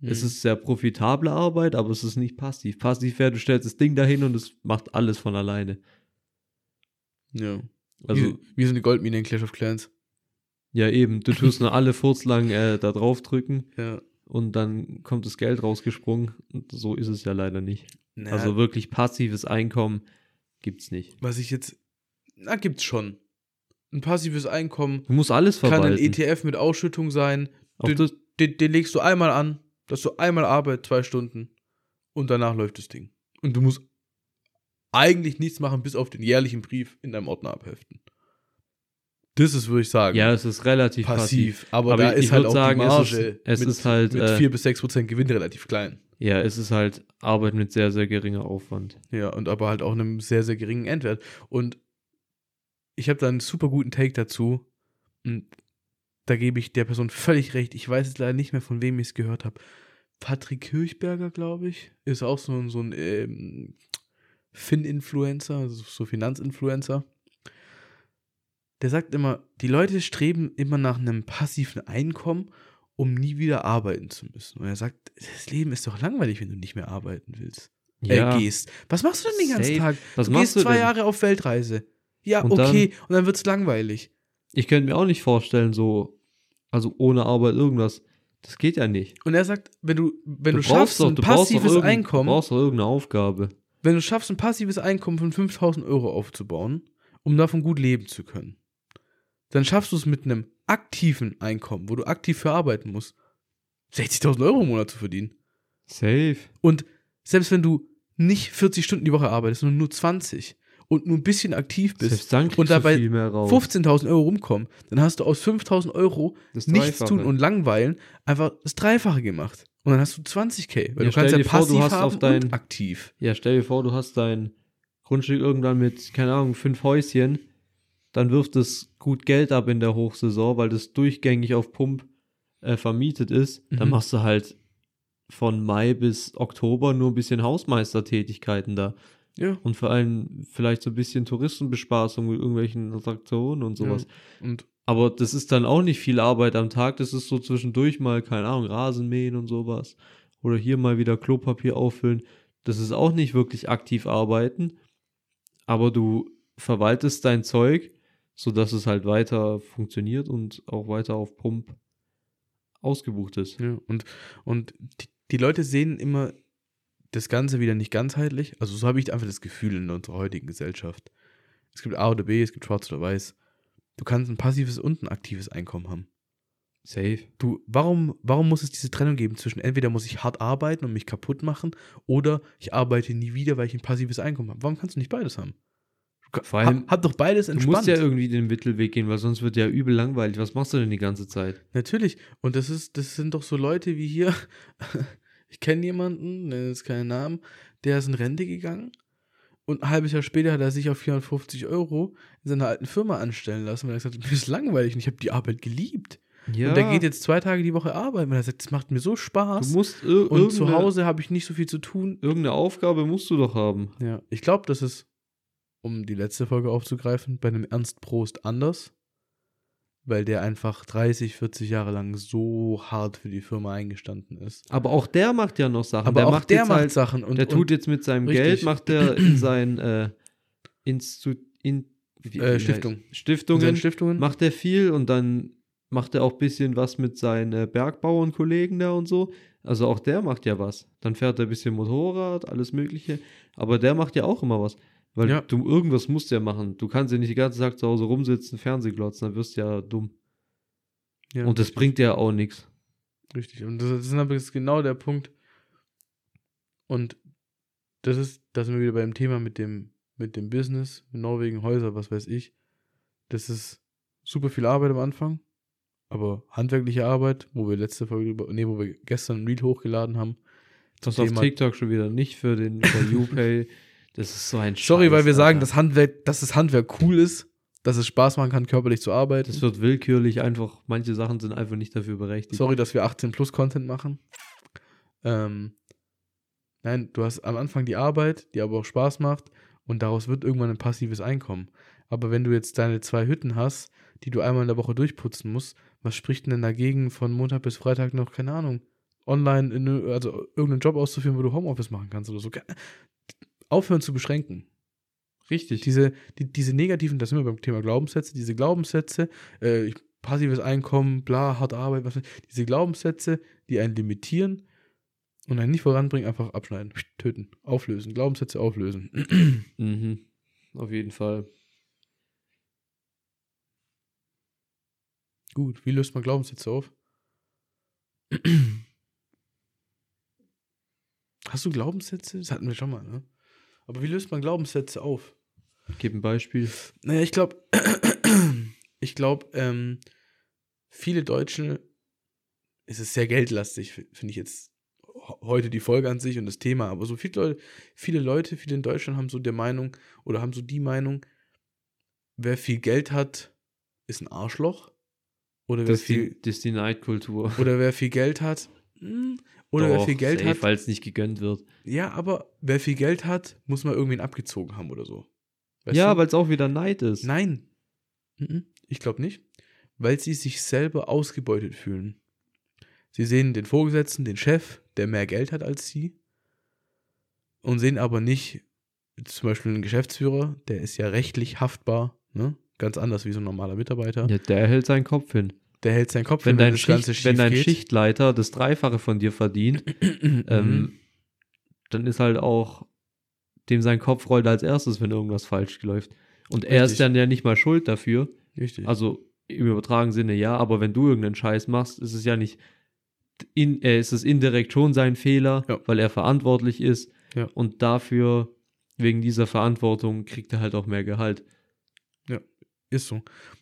Es Mhm. ist sehr profitable Arbeit, aber es ist nicht passiv. Passiv wäre, du stellst das Ding dahin und es macht alles von alleine. Ja. Also, wie, wie so eine Goldmine in Clash of Clans. Ja, eben. Du tust [LAUGHS] nur alle Furz lang äh, da drauf drücken Ja. und dann kommt das Geld rausgesprungen. Und so ist es ja leider nicht. Na, Also wirklich passives Einkommen gibt's nicht. was ich jetzt, na, gibt's schon. Ein passives Einkommen Du musst alles kann ein verwalten. ETF mit Ausschüttung sein. Den, den, den legst du einmal an, dass du einmal Arbeit, zwei Stunden und danach läuft das Ding. Und du musst eigentlich nichts machen, bis auf den jährlichen Brief in deinem Ordner abheften. Das ist, würde ich sagen, ja, es ist relativ passiv. passiv. Aber, Aber da ich ist halt auch sagen, die es Marge ist- es mit, ist halt, mit äh, 4 bis 6 Prozent Gewinn relativ klein. Ja, es ist halt Arbeit mit sehr, sehr geringer Aufwand. Ja, und aber halt auch einem sehr, sehr geringen Endwert. Und ich habe da einen super guten Take dazu. Und da gebe ich der Person völlig recht. Ich weiß jetzt leider nicht mehr, von wem ich es gehört habe. Patrick Kirchberger, glaube ich, ist auch so, ein- so ein ähm, Fin-Influencer, also so Finanzinfluencer. Der sagt immer, die Leute streben immer nach einem passiven Einkommen, um nie wieder arbeiten zu müssen. Und er sagt, das Leben ist doch langweilig, wenn du nicht mehr arbeiten willst Ja, äh, gehst. Was machst du denn den ganzen Safe. Tag? was du machst gehst du zwei denn? Jahre auf Weltreise. Ja, Und okay. und dann wird's langweilig. Ich könnte mir auch nicht vorstellen, so, also ohne Arbeit irgendwas. Das geht ja nicht. Und er sagt, wenn du, wenn du, brauchst schaffst, doch- ein doch passives Einkommen, Du brauchst doch irgendeine Aufgabe. wenn du schaffst, ein passives Einkommen von 5000 Euro aufzubauen, um davon gut leben zu können, dann schaffst du es mit einem aktiven Einkommen, wo du aktiv für arbeiten musst, 60.000 Euro im Monat zu verdienen. Safe. Und selbst wenn du nicht 40 Stunden die Woche arbeitest, sondern nur 20 und nur ein bisschen aktiv bist und dabei du viel mehr raus. 15.000 Euro rumkommen, dann hast du aus 5.000 Euro Das nichts tun und langweilen einfach das Dreifache gemacht. Und dann hast du 20k, weil Ja, du kannst ja dir vor, du passiv hast haben auf dein- und aktiv. Ja, stell dir vor, du hast dein Grundstück irgendwann mit, keine Ahnung, fünf Häuschen, dann wirft es gut Geld ab in der Hochsaison, weil das durchgängig auf Pump äh, vermietet ist. Dann Mhm. machst du halt von Mai bis Oktober nur ein bisschen Hausmeistertätigkeiten da. Ja. Und vor allem vielleicht so ein bisschen Touristenbespaßung mit irgendwelchen Attraktionen und sowas. Und Aber das ist dann auch nicht viel Arbeit am Tag. Das ist so zwischendurch mal, keine Ahnung, Rasenmähen und sowas. Oder hier mal wieder Klopapier auffüllen. Das ist auch nicht wirklich aktiv arbeiten. Aber du verwaltest dein Zeug, sodass es halt weiter funktioniert und auch weiter auf Pump ausgebucht ist. Ja, und, und die, die Leute sehen immer das Ganze wieder nicht ganzheitlich. Also so habe ich einfach das Gefühl in unserer heutigen Gesellschaft. Es gibt A oder B, es gibt Schwarz oder Weiß. Du kannst ein passives und ein aktives Einkommen haben. Safe. Du, warum, warum muss es diese Trennung geben zwischen entweder muss ich hart arbeiten und mich kaputt machen oder ich arbeite nie wieder, weil ich ein passives Einkommen habe? Warum kannst du nicht beides haben? Du Vor allem, hab, hab doch beides Du entspannt. musst ja irgendwie den Mittelweg gehen, weil sonst wird ja übel langweilig. Was machst du denn die ganze Zeit? Natürlich. Und das ist, das sind doch so Leute wie hier. [LAUGHS] Ich kenne jemanden, nenne jetzt keinen Namen, der ist in Rente gegangen und ein halbes Jahr später hat er sich auf 450 Euro in seiner alten Firma anstellen lassen, weil er gesagt hat, mir ist langweilig und ich habe die Arbeit geliebt. Ja, Und der geht jetzt zwei Tage die Woche arbeiten, weil er sagt, das macht mir so du Spaß. musst ir Und zu Hause habe ich nicht so viel zu tun. Irgendeine Aufgabe musst du doch haben. Ja, ich glaube, das ist, um die letzte Folge aufzugreifen, bei einem Ernst Prost anders, weil der einfach 30, 40 Jahre lang so hart für die Firma eingestanden ist. Aber auch der macht ja noch Sachen. Aber der auch macht der macht halt, Sachen und der und, tut jetzt mit seinem Richtig. Geld, macht er in [CLEARS THROAT] sein äh, Instu in, wie- Äh, wie Stiftung. Stiftungen Stiftungen. macht er viel und dann macht er auch ein bisschen was mit seinen äh, Bergbauernkollegen da und so. Also auch der macht ja was. Dann fährt er ein bisschen Motorrad, alles Mögliche. Aber der macht ja auch immer was. Weil Ja. du irgendwas musst ja machen. Du kannst ja nicht den ganzen Tag zu Hause rumsitzen, Fernseh glotzen, dann wirst du ja dumm. ja, und das richtig, bringt ja auch nichts. Richtig. Und das, ist aber genau der Punkt. Und das ist, da sind wir wieder beim Thema mit dem, mit dem Business, Norwegen, Häuser, was weiß ich. Das ist super viel Arbeit am Anfang, aber handwerkliche Arbeit, wo wir letzte Folge, über, nee, wo wir gestern ein Reel hochgeladen haben. Das auf TikTok schon wieder nicht für den für [LAUGHS] UPay. Das ist so ein Sorry, Scheiß, weil wir sagen, dass Handwerk, dass das Handwerk cool ist, dass es Spaß machen kann, körperlich zu arbeiten. das wird willkürlich einfach, manche Sachen sind einfach nicht dafür berechtigt. Sorry, dass wir 18 plus Content machen. Ähm, nein, du hast am Anfang die Arbeit, die aber auch Spaß macht und daraus wird irgendwann ein passives Einkommen. Aber wenn du jetzt deine zwei Hütten hast, die du einmal in der Woche durchputzen musst, was spricht denn dagegen, von Montag bis Freitag noch, keine Ahnung, online, in, also irgendeinen Job auszuführen, wo du Homeoffice machen kannst oder so? Aufhören zu beschränken. Richtig. Diese, die, diese negativen, das sind wir beim Thema Glaubenssätze, diese Glaubenssätze, äh, passives Einkommen, bla, harte Arbeit, was diese Glaubenssätze, die einen limitieren und einen nicht voranbringen, einfach abschneiden, töten, auflösen, Glaubenssätze auflösen. [CLEARS THROAT] Mhm. Auf jeden Fall. Gut, wie löst man Glaubenssätze auf? [CLEARS THROAT] Hast du Glaubenssätze? Das hatten wir schon mal, ne? Aber wie löst man Glaubenssätze auf? Gib ein Beispiel. Naja, ich glaube, [CLEARS THROAT] ich glaube, ähm, viele Deutsche, es ist sehr geldlastig, finde ich jetzt heute die Folge an sich und das Thema, aber so viele Leute, viele Leute, viele in Deutschland haben so der Meinung oder haben so die Meinung, wer viel Geld hat, ist ein Arschloch. Oder wer Das viel, die, das ist die Neidkultur. oder wer viel Geld hat, oder wer Doch, viel Geld safe, hat, weil es nicht gegönnt wird. ja, aber wer viel Geld hat, muss mal irgendwen abgezogen haben oder so. Weißt ja, weil es auch wieder Neid ist. Nein. Mhm. Ich glaube nicht. Weil sie sich selber ausgebeutet fühlen. Sie sehen den Vorgesetzten, den Chef, der mehr Geld hat als sie. Und sehen aber nicht, zum Beispiel einen Geschäftsführer, der ist ja rechtlich haftbar, ne? Ganz anders wie so ein normaler Mitarbeiter. Ja, der hält seinen Kopf hin. Der hält seinen Kopf Wenn hin, dein, das Ganze Schicht, wenn schief dein geht. Schichtleiter das Dreifache von dir verdient, [CLEARS THROAT] Mhm. ähm, dann ist halt auch dem sein Kopf rollt als erstes, wenn irgendwas falsch läuft. Und er Richtig. ist dann ja nicht mal schuld dafür. Richtig. Also im übertragenen Sinne ja, aber wenn du irgendeinen Scheiß machst, ist es ja nicht, in, äh, ist es indirekt schon sein Fehler, Ja. weil er verantwortlich ist. Ja. Und dafür, wegen dieser Verantwortung, kriegt er halt auch mehr Gehalt. Ist so.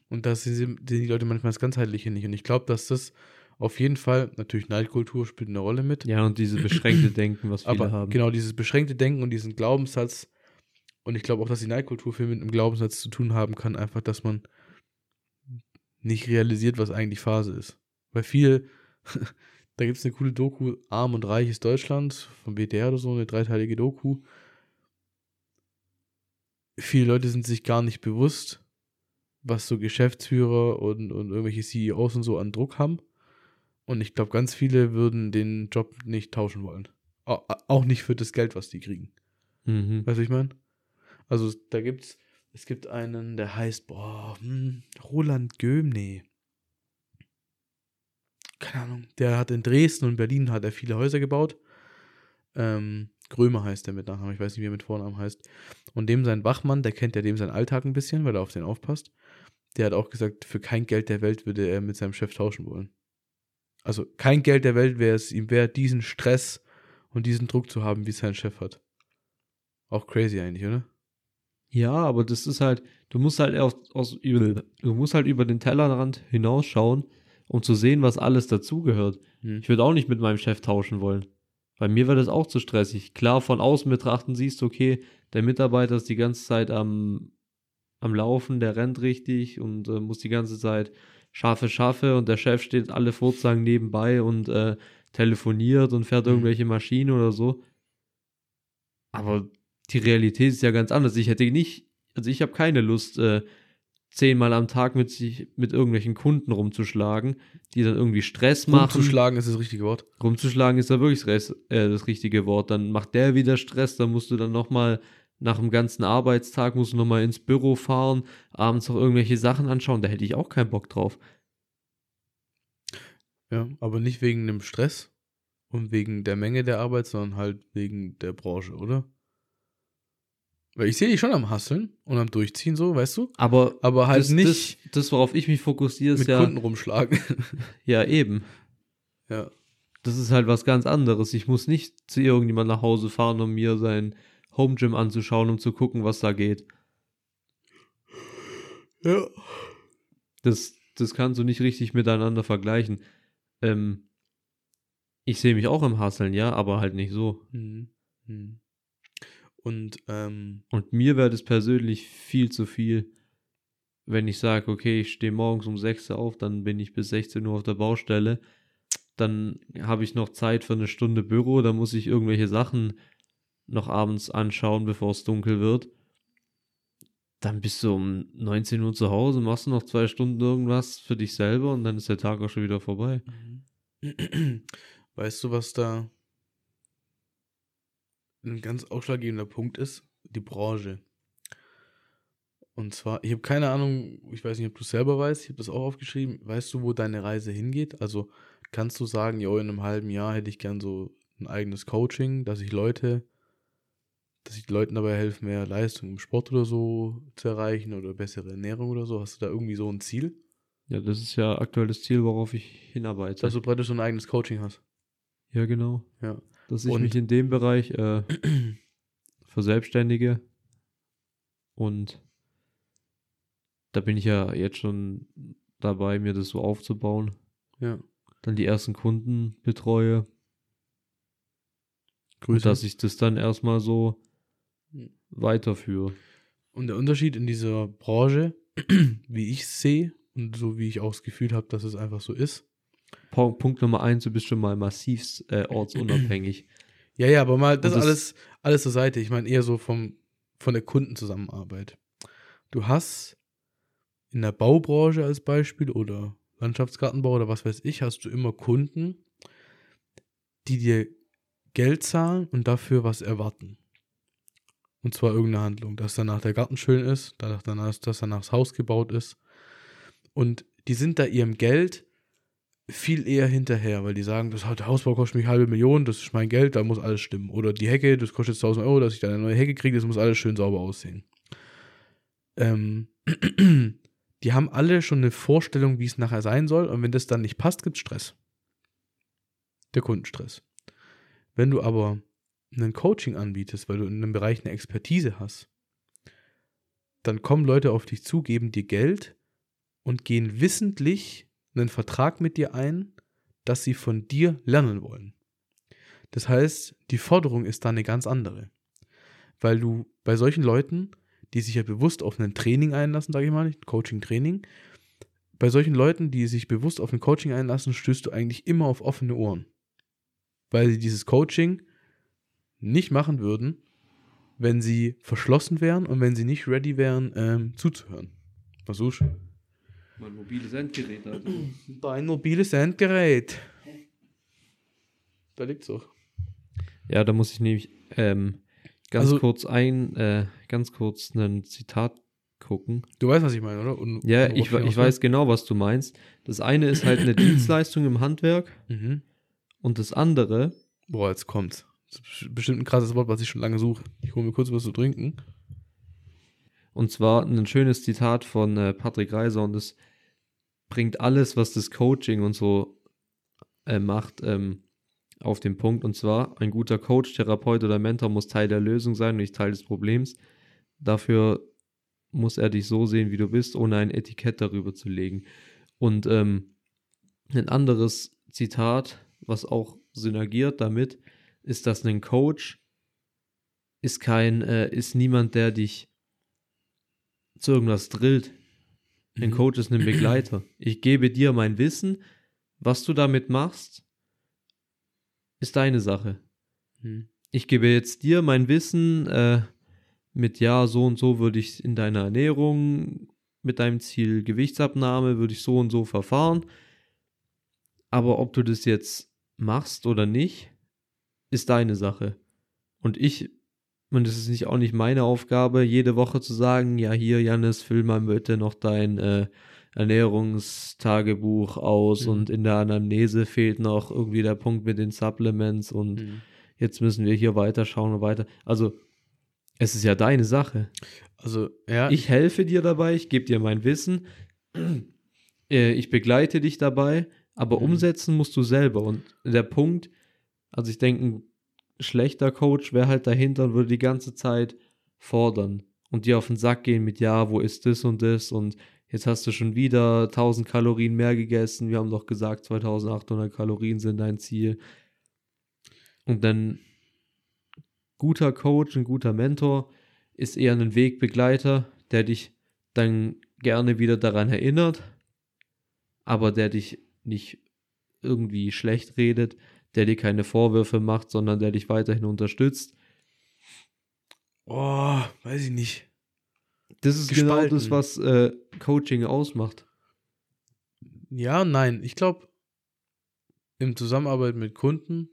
Und das sehen die Leute manchmal das Ganzheitliche nicht. Und ich glaube, dass das auf jeden Fall, natürlich Neidkultur spielt eine Rolle mit. Ja, und diese beschränkte Denken, was viele Aber haben. genau dieses beschränkte Denken und diesen Glaubenssatz. Und ich glaube auch, dass die Neidkultur viel mit einem Glaubenssatz zu tun haben kann. Einfach, dass man nicht realisiert, was eigentlich Phase ist. Weil viele, [LAUGHS] da gibt es eine coole Doku, Arm und Reich ist Deutschland, vom BTR oder so, eine dreiteilige Doku. Viele Leute sind sich gar nicht bewusst, was so Geschäftsführer und, und irgendwelche CEOs und so an Druck haben. Und ich glaube, ganz viele würden den Job nicht tauschen wollen. Au- Auch nicht für das Geld, was die kriegen. Mhm. Weißt du, was ich meine? Also, da gibt's, es gibt einen, der heißt, boah, hm, Roland Göhm, nee. Keine Ahnung. Der hat in Dresden und Berlin hat er viele Häuser gebaut. Ähm, Grömer heißt der mit Nachnamen, ich weiß nicht, wie er mit Vornamen heißt. Und dem sein Wachmann, der kennt ja dem seinen Alltag ein bisschen, weil er auf den aufpasst. Der hat auch gesagt, für kein Geld der Welt würde er mit seinem Chef tauschen wollen. Also kein Geld der Welt wäre es ihm wert, diesen Stress und diesen Druck zu haben, wie sein Chef hat. Auch crazy eigentlich, oder? Ja, aber das ist halt, du musst halt aus, aus über, du musst halt über den Tellerrand hinausschauen, um zu sehen, was alles dazugehört. Hm. Ich würde auch nicht mit meinem Chef tauschen wollen. Bei mir wäre das auch zu stressig. Klar, von außen betrachten siehst du, okay, der Mitarbeiter ist die ganze Zeit am, am Laufen, der rennt richtig und äh, muss die ganze Zeit scharfe, scharfe und der Chef steht alle Furzagen nebenbei und äh, telefoniert und fährt Mhm. irgendwelche Maschinen oder so. Aber die Realität ist ja ganz anders. Ich hätte nicht, also ich habe keine Lust, äh, zehnmal am Tag mit sich, mit irgendwelchen Kunden rumzuschlagen, die dann irgendwie Stress machen. Rumzuschlagen ist das richtige Wort. Rumzuschlagen ist da wirklich Stress, äh, das richtige Wort. Dann macht der wieder Stress, dann musst du dann nochmal nach dem ganzen Arbeitstag musst du nochmal ins Büro fahren, abends noch irgendwelche Sachen anschauen. Da hätte ich auch keinen Bock drauf. Ja, aber nicht wegen dem Stress und wegen der Menge der Arbeit, sondern halt wegen der Branche, oder? Weil ich sehe dich schon am Hasseln und am Durchziehen, so, weißt du? Aber, Aber halt das, nicht Das, das, worauf ich mich fokussiere, ist mit ja, Kunden rumschlagen. [LAUGHS] ja eben. ja. Das ist halt was ganz anderes. Ich muss nicht zu irgendjemand nach Hause fahren, um mir sein Home Gym anzuschauen, um zu gucken, was da geht. Ja. Das, das kannst du nicht richtig miteinander vergleichen. Ähm, ich sehe mich auch im Hasseln, ja, aber halt nicht so. Mhm. Mhm. Und, ähm, Und mir wäre das persönlich viel zu viel, wenn ich sage, okay, ich stehe morgens um 6 Uhr auf, dann bin ich bis 16 Uhr auf der Baustelle. Dann habe ich noch Zeit für eine Stunde Büro, dann muss ich irgendwelche Sachen noch abends anschauen, bevor es dunkel wird. Dann bist du um 19 Uhr zu Hause, machst du noch zwei Stunden irgendwas für dich selber und dann ist der Tag auch schon wieder vorbei. [CLEARS THROAT] weißt du, was da ein ganz ausschlaggebender Punkt ist? Die Branche. Und zwar, ich habe keine Ahnung, ich weiß nicht, ob du es selber weißt, ich habe das auch aufgeschrieben. Weißt du, wo deine Reise hingeht? Also kannst du sagen, jo, in einem halben Jahr hätte ich gern so ein eigenes Coaching, dass ich Leute, dass ich Leuten dabei helfe, mehr Leistung im Sport oder so zu erreichen oder bessere Ernährung oder so? Hast du da irgendwie so ein Ziel? Ja, das ist ja aktuell das Ziel, worauf ich hinarbeite. Dass du praktisch so ein eigenes Coaching hast. ja, genau. Ja. Dass ich Und- mich in dem Bereich äh, [CLEARS THROAT] verselbstständige. Und da bin ich ja jetzt schon dabei, mir das so aufzubauen. Ja. Dann die ersten Kunden betreue. Und Grüße. dass ich das dann erstmal so. Weiterführe. Und der Unterschied in dieser Branche, [CLEARS THROAT] wie ich es sehe und so wie ich auch das Gefühl habe, dass es einfach so ist. Punkt Nummer eins, du bist schon mal massivst äh, ortsunabhängig. [CLEARS THROAT] Ja, ja, aber mal das, das- alles, alles zur Seite. Ich meine eher so vom, von der Kundenzusammenarbeit. Du hast in der Baubranche als Beispiel oder Landschaftsgartenbau oder was weiß ich, hast du immer Kunden, die dir Geld zahlen und dafür was erwarten. Und zwar irgendeine Handlung, dass danach der Garten schön ist, danach, danach, dass danach das Haus gebaut ist. Und die sind da ihrem Geld viel eher hinterher, weil die sagen, das der Hausbau kostet mich halbe Million, das ist mein Geld, da muss alles stimmen. Oder die Hecke, das kostet 1000 Euro, dass ich da eine neue Hecke kriege, das muss alles schön sauber aussehen. Ähm, [CLEARS THROAT] die haben alle schon eine Vorstellung, wie es nachher sein soll, und wenn das dann nicht passt, gibt es Stress. Der Kundenstress. Wenn du aber ein Coaching anbietest, weil du in einem Bereich eine Expertise hast, dann kommen Leute auf dich zu, geben dir Geld und gehen wissentlich einen Vertrag mit dir ein, dass sie von dir lernen wollen. Das heißt, die Forderung ist da eine ganz andere. Weil du bei solchen Leuten, die sich ja bewusst auf ein Training einlassen, sage ich mal, Coaching-Training, bei solchen Leuten, die sich bewusst auf ein Coaching einlassen, stößt du eigentlich immer auf offene Ohren. Weil sie dieses Coaching nicht machen würden, wenn sie verschlossen wären und wenn sie nicht ready wären, ähm, zuzuhören. Versuch's. Mein mobiles Endgerät, Alter. [CLEARS THROAT] Dein mobiles Endgerät. Da liegt's doch. Ja, da muss ich nämlich ähm, ganz Also- kurz ein, äh, ganz kurz ein Zitat gucken. Du weißt, was ich meine, oder? Und, Ja, und ich, ich weiß genau, was du meinst. Das eine ist halt eine [CLEARS THROAT] Dienstleistung im Handwerk? Mhm. und das andere, Boah, jetzt kommt's. Bestimmt ein krasses Wort, was ich schon lange suche. Ich hole mir kurz was zu trinken. und zwar ein schönes Zitat von äh, Patrick Reiser und das bringt alles, was das Coaching und so äh, macht, ähm, auf den Punkt. Und zwar, ein guter Coach, Therapeut oder Mentor muss Teil der Lösung sein und nicht Teil des Problems. Dafür muss er dich so sehen, wie du bist, ohne ein Etikett darüber zu legen. Und ähm, ein anderes Zitat, was auch synergiert damit, ist, dass ein Coach ist kein, äh, ist niemand, der dich zu irgendwas drillt. Ein Mhm. Coach ist ein Begleiter. [CLEARS THROAT] Ich gebe dir mein Wissen, was du damit machst, ist deine Sache. Mhm. Ich gebe jetzt dir mein Wissen äh, mit ja, so und so würde ich in deiner Ernährung mit deinem Ziel Gewichtsabnahme würde ich so und so verfahren. Aber ob du das jetzt machst oder nicht, ist deine Sache. Und ich, und es ist nicht auch nicht meine Aufgabe, jede Woche zu sagen, ja hier, Janis, füll mal bitte noch dein äh, Ernährungstagebuch aus Mhm. und in der Anamnese fehlt noch irgendwie der Punkt mit den Supplements und Mhm. jetzt müssen wir hier weiterschauen und weiter. Also, es ist ja deine Sache. Also, ja. Ich helfe dir dabei, ich gebe dir mein Wissen, äh, ich begleite dich dabei, aber Mhm. umsetzen musst du selber. Und der Punkt, also ich denke, ein schlechter Coach wäre halt dahinter und würde die ganze Zeit fordern und dir auf den Sack gehen mit, ja, wo ist das und das? Und jetzt hast du schon wieder 1000 Kalorien mehr gegessen, wir haben doch gesagt, 2800 Kalorien sind dein Ziel. Und dann guter Coach, ein guter Mentor ist eher ein Wegbegleiter, der dich dann gerne wieder daran erinnert, aber der dich nicht irgendwie schlecht redet, der dir keine Vorwürfe macht, sondern der dich weiterhin unterstützt. oh, weiß ich nicht. Das ist Gespalten. genau das, was äh, Coaching ausmacht. Ja, nein. Ich glaube, im Zusammenarbeit mit Kunden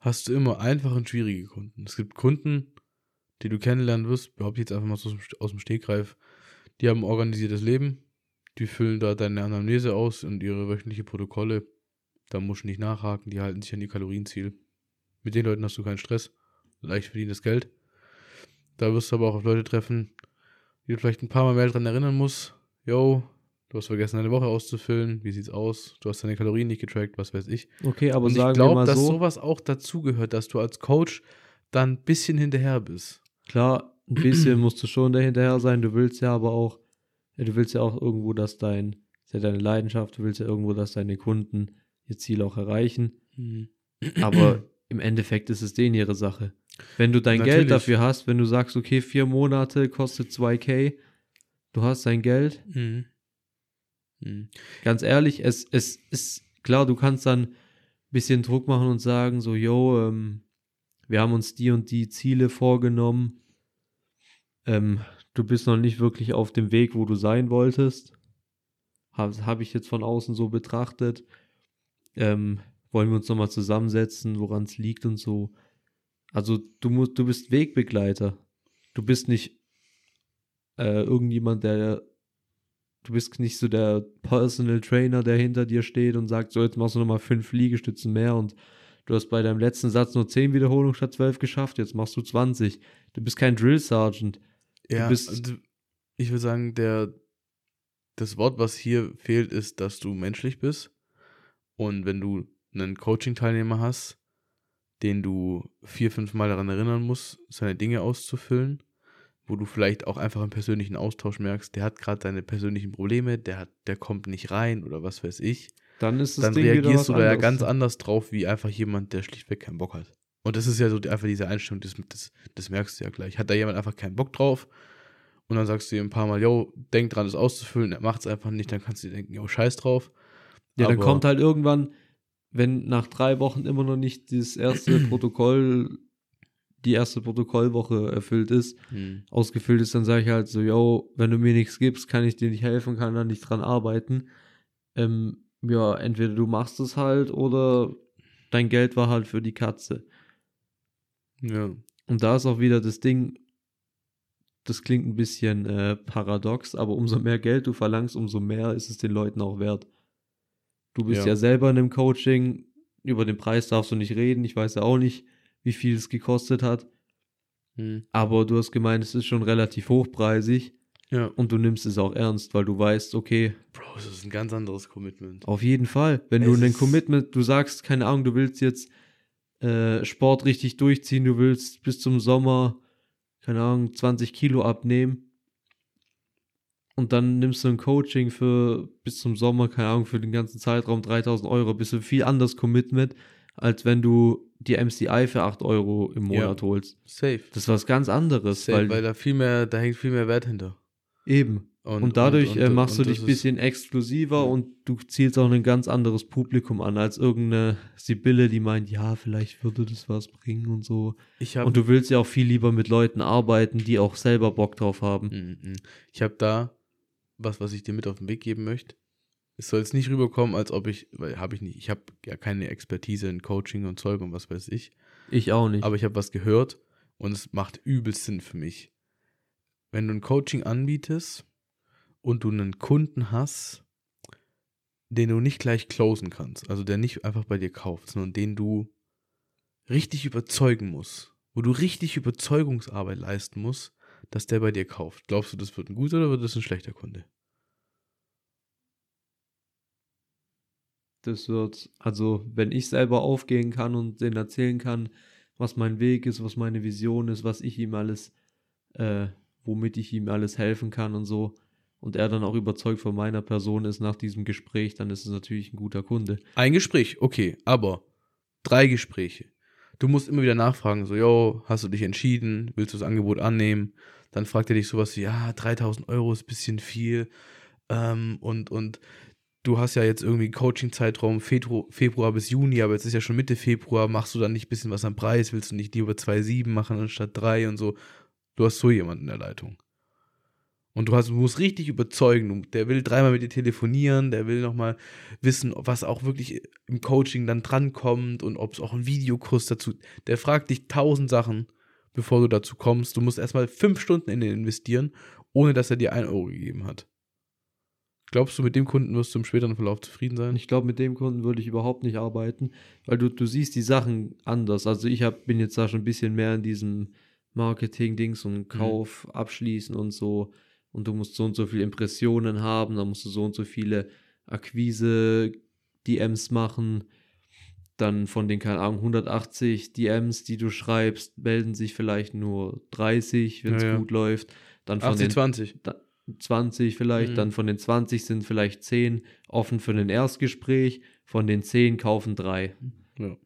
hast du immer einfache und schwierige Kunden. Es gibt Kunden, die du kennenlernen wirst, behaupte ich jetzt einfach mal so aus dem Stegreif, die haben ein organisiertes Leben, die füllen da deine Anamnese aus und ihre wöchentliche Protokolle. Da musst du nicht nachhaken, die halten sich an ihr Kalorienziel. Mit den Leuten hast du keinen Stress, leicht verdientes Geld. Da wirst du aber auch auf Leute treffen, die du vielleicht ein paar Mal mehr dran erinnern musst. Yo, du hast vergessen, deine Woche auszufüllen. Wie sieht's aus? Du hast deine Kalorien nicht getrackt, was weiß ich. Okay, aber Und sagen ich glaube, dass so, sowas auch dazugehört, dass du als Coach dann ein bisschen hinterher bist. klar, ein bisschen musst du schon dahinterher sein, du willst ja aber auch, du willst ja auch irgendwo, dass dein, ist ja deine Leidenschaft, du willst ja irgendwo, dass deine Kunden ihr Ziel auch erreichen. Aber [CLEARS THROAT] im Endeffekt ist es denen ihre Sache. Wenn du dein Natürlich. Geld dafür hast, wenn du sagst, okay, vier Monate kostet 2K, du hast dein Geld, Mhm. Mhm. ganz ehrlich, es, es ist klar, du kannst dann ein bisschen Druck machen und sagen, so, yo, ähm, wir haben uns die und die Ziele vorgenommen. Ähm, du bist noch nicht wirklich auf dem Weg, wo du sein wolltest. Habe hab ich jetzt von außen so betrachtet. Ähm, wollen wir uns nochmal zusammensetzen, woran es liegt und so. Also du musst, du bist Wegbegleiter. Du bist nicht äh, irgendjemand, der du bist nicht so der Personal Trainer, der hinter dir steht und sagt, so jetzt machst du nochmal fünf Liegestützen mehr und du hast bei deinem letzten Satz nur zehn Wiederholungen statt zwölf geschafft, jetzt machst du 20. Du bist kein Drill Sergeant. Ja, also ich würde sagen, der, das Wort, was hier fehlt, ist, dass du menschlich bist. Und wenn du einen Coaching-Teilnehmer hast, den du vier, fünf Mal daran erinnern musst, seine Dinge auszufüllen, wo du vielleicht auch einfach im persönlichen Austausch merkst, der hat gerade seine persönlichen Probleme, der hat, der kommt nicht rein oder was weiß ich, Dann ist das dann Ding reagierst du da ja ganz anders drauf, wie einfach jemand, der schlichtweg keinen Bock hat. Und das ist ja so die- einfach diese Einstellung, das, das, das merkst du ja gleich. Hat da jemand einfach keinen Bock drauf und dann sagst du ihm ein paar Mal, yo, denk dran, das auszufüllen, er macht es einfach nicht, dann kannst du dir denken, yo, scheiß drauf. Ja, dann kommt halt irgendwann, wenn nach drei Wochen immer noch nicht das erste [CLEARS THROAT] Protokoll, die erste Protokollwoche erfüllt ist, Hm. ausgefüllt ist, dann sage ich halt so, yo, wenn du mir nichts gibst, kann ich dir nicht helfen, kann da nicht dran arbeiten. Ähm, ja, entweder du machst es halt oder dein Geld war halt für die Katze. Ja. Und da ist auch wieder das Ding, das klingt ein bisschen äh, paradox, aber umso mehr Geld du verlangst, umso mehr ist es den Leuten auch wert. Du bist Ja. ja, selber in einem Coaching, über den Preis darfst du nicht reden, ich weiß ja auch nicht, wie viel es gekostet hat, Hm. aber du hast gemeint, es ist schon relativ hochpreisig Ja. und du nimmst es auch ernst, weil du weißt, okay, Bro, das ist ein ganz anderes Commitment. auf jeden Fall, wenn du Es ein ist- Commitment, du sagst, keine Ahnung, du willst jetzt äh, Sport richtig durchziehen, du willst bis zum Sommer, keine Ahnung, 20 Kilo abnehmen und dann nimmst du ein Coaching für bis zum Sommer, keine Ahnung, für den ganzen Zeitraum 3000 Euro, bist du viel anders Commitment, als wenn du die MCI für 8 Euro im Ja. Monat holst. Safe. Das ist was ganz anderes, Safe, weil, weil, da viel mehr, da hängt viel mehr Wert hinter. eben. Und, dadurch äh, machst du dich ein bisschen exklusiver Ja. und du zielst auch ein ganz anderes Publikum an, als irgendeine Sibylle, die meint, ja, vielleicht würde das was bringen und so. Und du willst ja auch viel lieber mit Leuten arbeiten, die auch selber Bock drauf haben. Mhm. Ich habe da was, was ich dir mit auf den Weg geben möchte. Es soll jetzt nicht rüberkommen, als ob ich, weil habe ich nicht, ich habe ja keine Expertise in Coaching und Zeug und was weiß ich. Ich auch nicht. Aber ich habe was gehört und es macht übelst Sinn für mich. Wenn du ein Coaching anbietest und du einen Kunden hast, den du nicht gleich closen kannst, also der nicht einfach bei dir kauft, sondern den du richtig überzeugen musst, wo du richtig Überzeugungsarbeit leisten musst, dass der bei dir kauft. Glaubst du, das wird ein guter oder wird das ein schlechter Kunde? Das wird, also wenn ich selber aufgehen kann und denen erzählen kann, was mein Weg ist, was meine Vision ist, was ich ihm alles, äh, womit ich ihm alles helfen kann und so, und er dann auch überzeugt von meiner Person ist nach diesem Gespräch, dann ist es natürlich ein guter Kunde. Ein Gespräch, okay, aber drei Gespräche. Du musst immer wieder nachfragen, so, yo, hast du dich entschieden? Willst du das Angebot annehmen? Dann fragt er dich sowas wie, ja, 3000 Euro ist ein bisschen viel. Ähm, und, und du hast ja jetzt irgendwie Coaching-Zeitraum Februar, bis Juni, aber jetzt ist ja schon Mitte Februar. Machst du dann nicht ein bisschen was am Preis? Willst du nicht lieber 2,7 machen anstatt 3 und so? Du hast so jemanden in der Leitung. Und du hast, du musst richtig überzeugen. Der will dreimal mit dir telefonieren, der will nochmal wissen, was auch wirklich im Coaching dann drankommt und ob es auch einen Videokurs dazu. Der fragt dich tausend Sachen, bevor du dazu kommst. Du musst erstmal fünf Stunden in den investieren, ohne dass er dir ein Euro gegeben hat. Glaubst du, mit dem Kunden wirst du im späteren Verlauf zufrieden sein? Ich glaube, mit dem Kunden würde ich überhaupt nicht arbeiten, weil du, du siehst die Sachen anders. Also ich hab, bin jetzt da schon ein bisschen mehr in diesem Marketing-Dings und Kauf abschließen und so. Und du musst so und so viele Impressionen haben, dann musst du so und so viele Akquise-DMs machen. Dann von den, keine Ahnung, 180 DMs, die du schreibst, melden sich vielleicht nur 30, wenn es Ja, ja. gut läuft. Dann von 80, den 20. da- 20 vielleicht, Mhm. dann von den 20 sind vielleicht 10 offen für ein Erstgespräch, von den 10 kaufen 3. Ja.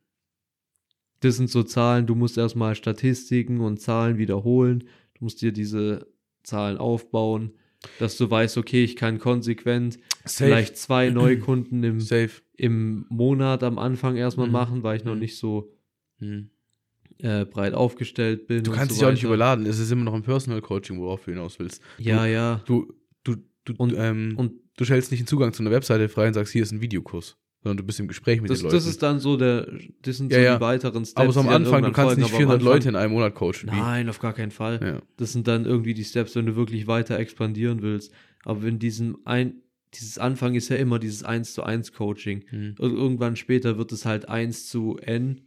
Das sind so Zahlen, du musst erstmal Statistiken und Zahlen wiederholen, du musst dir diese Zahlen aufbauen, dass du weißt, okay, ich kann konsequent Safe. vielleicht zwei [CLEARS THROAT] Neukunden im, Safe. im Monat am Anfang erstmal Mhm. machen, weil ich noch Mhm. nicht so Hm. äh, breit aufgestellt bin. Du kannst so dich auch nicht überladen. Es ist immer noch ein Personal Coaching, worauf du hinaus willst. Ja, ja. Du, du, du, Und- ähm, Und du stellst nicht den Zugang zu einer Webseite frei und sagst, hier ist ein Videokurs, sondern du bist im Gespräch mit das, den Leuten. das ist dann so der, das sind Ja, so ja. die weiteren Steps. aber so am Anfang, du kannst folgen, nicht aber am 400 Anfang- Leute in einem Monat coachen. Nein, auf gar keinen Fall. Ja. Das sind dann irgendwie die Steps, wenn du wirklich weiter expandieren willst. Aber wenn diesem ein, dieses Anfang ist ja immer dieses 1 zu 1 Coaching. Hm. Ir irgendwann später wird es halt 1 zu N.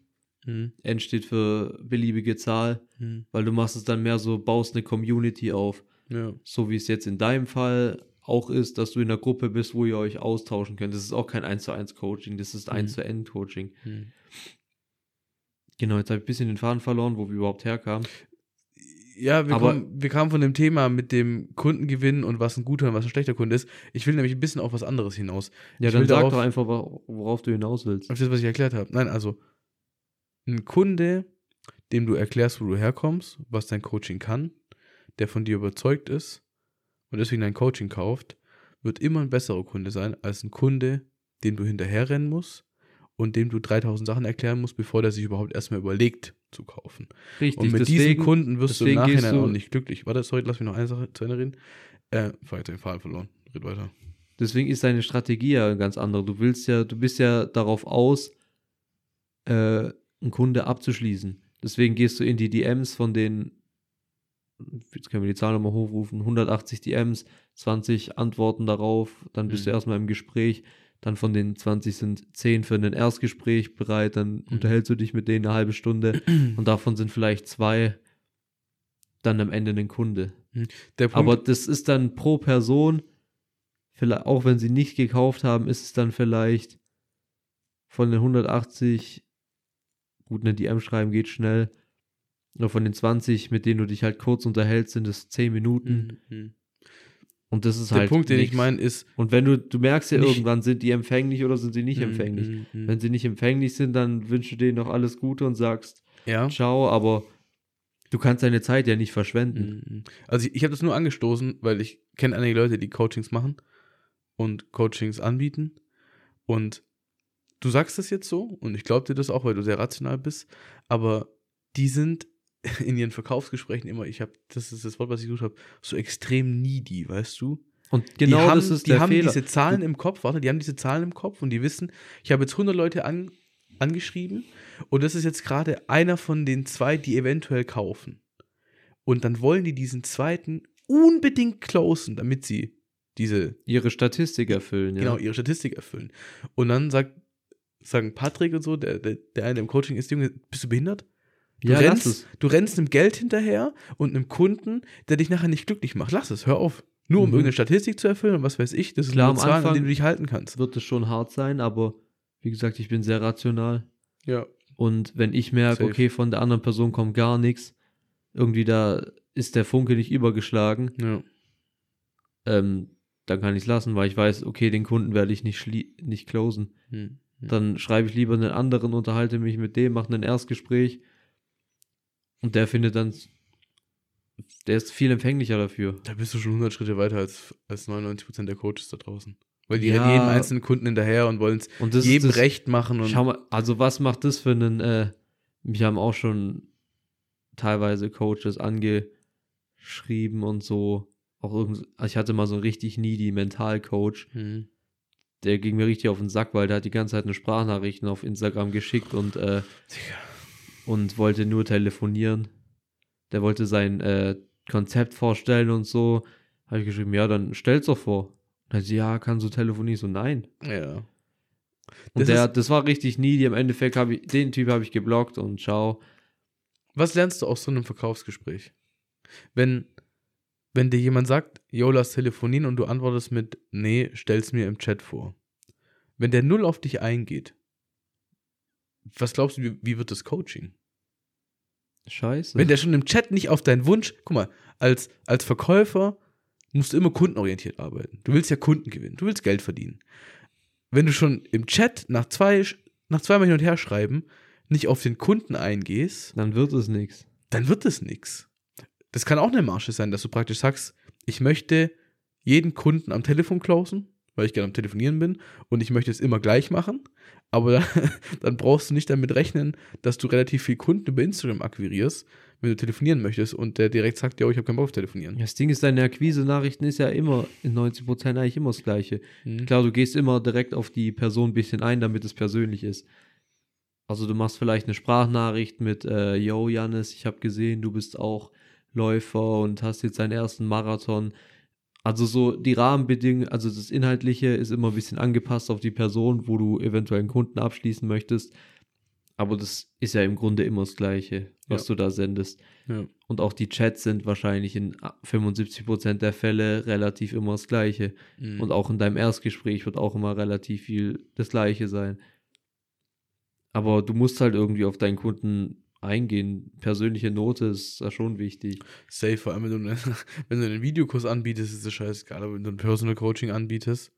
Hm. N steht für beliebige Zahl, Hm. weil du machst es dann mehr so, baust eine Community auf. Ja. So wie es jetzt in deinem Fall auch ist, dass du in einer Gruppe bist, wo ihr euch austauschen könnt. Das ist auch kein 1 zu 1 Coaching, das ist 1 zu N Coaching. Hm. Genau, jetzt habe ich ein bisschen den Faden verloren, wo wir überhaupt herkamen. Ja, wir, Aber- kommen, wir kamen von dem Thema mit dem Kundengewinn und was ein guter und was ein schlechter Kunde ist. Ich will nämlich ein bisschen auf was anderes hinaus. Ja, Ich dann sag darauf- doch einfach, wo- worauf du hinaus willst. Auf das, was ich erklärt habe. Nein, also ein Kunde, dem du erklärst, wo du herkommst, was dein Coaching kann, der von dir überzeugt ist und deswegen dein Coaching kauft, wird immer ein besserer Kunde sein als ein Kunde, dem du hinterherrennen musst und dem du 3000 Sachen erklären musst, bevor der sich überhaupt erstmal überlegt zu kaufen. Richtig, Und mit diesen deswegen, Kunden wirst du im Nachhinein du- auch nicht glücklich. Warte, sorry, lass mich noch eine Sache zu Ende reden. Äh, ich den Faden verloren. Red weiter. deswegen ist deine Strategie ja ganz andere. Du willst ja, du bist ja darauf aus, äh, einen Kunde abzuschließen. Deswegen gehst du in die DMs von den, jetzt können wir die Zahl nochmal hochrufen, 180 DMs, 20 Antworten darauf, dann bist du Mhm. erstmal im Gespräch, dann von den 20 sind 10 für ein Erstgespräch bereit, dann Mhm. unterhältst du dich mit denen eine halbe Stunde [CLEARS THROAT] und davon sind vielleicht zwei dann am Ende ein Kunde. Punkt, Aber das ist dann pro Person, vielleicht, auch wenn sie nicht gekauft haben, ist es dann vielleicht von den 180, gut, eine DM schreiben geht schnell, oder von den 20, mit denen du dich halt kurz unterhältst, sind es 10 Minuten. Mhm. Und das ist der halt. Punkt, den ich meine, ist, Und wenn du, du merkst ja irgendwann, sind die empfänglich oder sind sie nicht empfänglich. Mhm, mhm. Wenn sie nicht empfänglich sind, dann wünschst du denen noch alles Gute und sagst, ja. ciao, aber du kannst deine Zeit ja nicht verschwenden. Mhm. Also ich, ich habe das nur angestoßen, weil ich kenne einige Leute, die Coachings machen und Coachings anbieten. Und du sagst das jetzt so und ich glaube dir das auch, weil du sehr rational bist, aber die sind [LAUGHS] in ihren Verkaufsgesprächen immer, ich habe, das ist das Wort, was ich gesucht habe, so extrem needy, weißt du? Und genau die haben, das ist die der haben Fehler. diese Zahlen im Kopf, warte, die haben diese Zahlen im Kopf und die wissen, ich habe jetzt 100 Leute an, angeschrieben und das ist jetzt gerade einer von den zwei, die eventuell kaufen. Und dann wollen die diesen zweiten unbedingt closen, damit sie diese, ihre Statistik erfüllen. Ja. genau, ihre Statistik erfüllen. Und dann sagt, sagen Patrick und so, der, der, der eine im Coaching ist, Junge, bist du behindert? Du, ja, rennst, du rennst einem Geld hinterher und einem Kunden, der dich nachher nicht glücklich macht. Lass es, hör auf. Nur um Mhm. irgendeine Statistik zu erfüllen und was weiß ich, das ist Klar, am Zahlen, an Anfang- denen du dich halten kannst. wird es schon hart sein, aber wie gesagt, ich bin sehr rational. Ja. Und wenn ich merke, Safe. okay, von der anderen Person kommt gar nichts, irgendwie da ist der Funke nicht übergeschlagen, Ja. ähm, dann kann ich es lassen, weil ich weiß, okay, den Kunden werde ich nicht, nicht closen. Hm. Dann schreibe ich lieber einen anderen, unterhalte mich mit dem, mache ein Erstgespräch und der findet dann, der ist viel empfänglicher dafür. Da bist du schon 100 Schritte weiter als, als 99% der Coaches da draußen. Weil die Ja. rennen jedem einzelnen Kunden hinterher und wollen es jedem das, recht machen. Und Schau mal, also was macht das für einen, äh, mich haben auch schon teilweise Coaches angeschrieben und so. Auch irgend, also ich hatte mal so einen richtig needy Mentalcoach, Hm. der ging mir richtig auf den Sack, weil der hat die ganze Zeit eine Sprachnachrichten auf Instagram geschickt und, äh. Und wollte nur telefonieren. der wollte sein äh, Konzept vorstellen und so. Habe ich geschrieben, ja, dann stell's doch vor. Dann sie, ja, kannst du telefonieren? So, nein. Ja. Und Das der, das war richtig needy. Im Endeffekt habe ich, den Typ habe ich geblockt und ciao. Was lernst du aus so einem Verkaufsgespräch? Wenn, wenn dir jemand sagt, yo, lass telefonieren und du antwortest mit, nee, stell's mir im Chat vor. Wenn der null auf dich eingeht, was glaubst du, wie, wie wird das Coaching? Scheiße. Wenn der schon im Chat nicht auf deinen Wunsch, guck mal, als, als Verkäufer musst du immer kundenorientiert arbeiten. Du willst ja Kunden gewinnen, du willst Geld verdienen. Wenn du schon im Chat nach zwei, nach zweimal hin und her schreiben nicht auf den Kunden eingehst, dann wird es nichts. dann wird es nichts. Das kann auch eine Marge sein, dass du praktisch sagst, ich möchte jeden Kunden am Telefon closen, weil ich gerne am Telefonieren bin und ich möchte es immer gleich machen, aber dann, [LAUGHS] dann brauchst du nicht damit rechnen, dass du relativ viel Kunden über Instagram akquirierst, wenn du telefonieren möchtest und der direkt sagt, ja, ich habe keinen Bock auf telefonieren. Das Ding ist, deine Akquise-Nachrichten ist ja immer in 90% eigentlich immer das Gleiche. Mhm. Klar, du gehst immer direkt auf die Person ein bisschen ein, damit es persönlich ist. Also du machst vielleicht eine Sprachnachricht mit, äh, yo Janis, ich habe gesehen, du bist auch Läufer und hast jetzt deinen ersten Marathon. Also so die Rahmenbedingungen, also das Inhaltliche ist immer ein bisschen angepasst auf die Person, wo du eventuell einen Kunden abschließen möchtest. Aber das ist ja im Grunde immer das Gleiche, was Ja. du da sendest. Ja. Und auch die Chats sind wahrscheinlich in 75% der Fälle relativ immer das Gleiche. Mhm. Und auch in deinem Erstgespräch wird auch immer relativ viel das Gleiche sein. Aber du musst halt irgendwie auf deinen Kunden eingehen. Persönliche Note ist da schon wichtig. Safe, vor allem wenn du, einen- [LAUGHS] wenn du einen Videokurs anbietest, ist es scheißegal, aber wenn du ein Personal Coaching anbietest,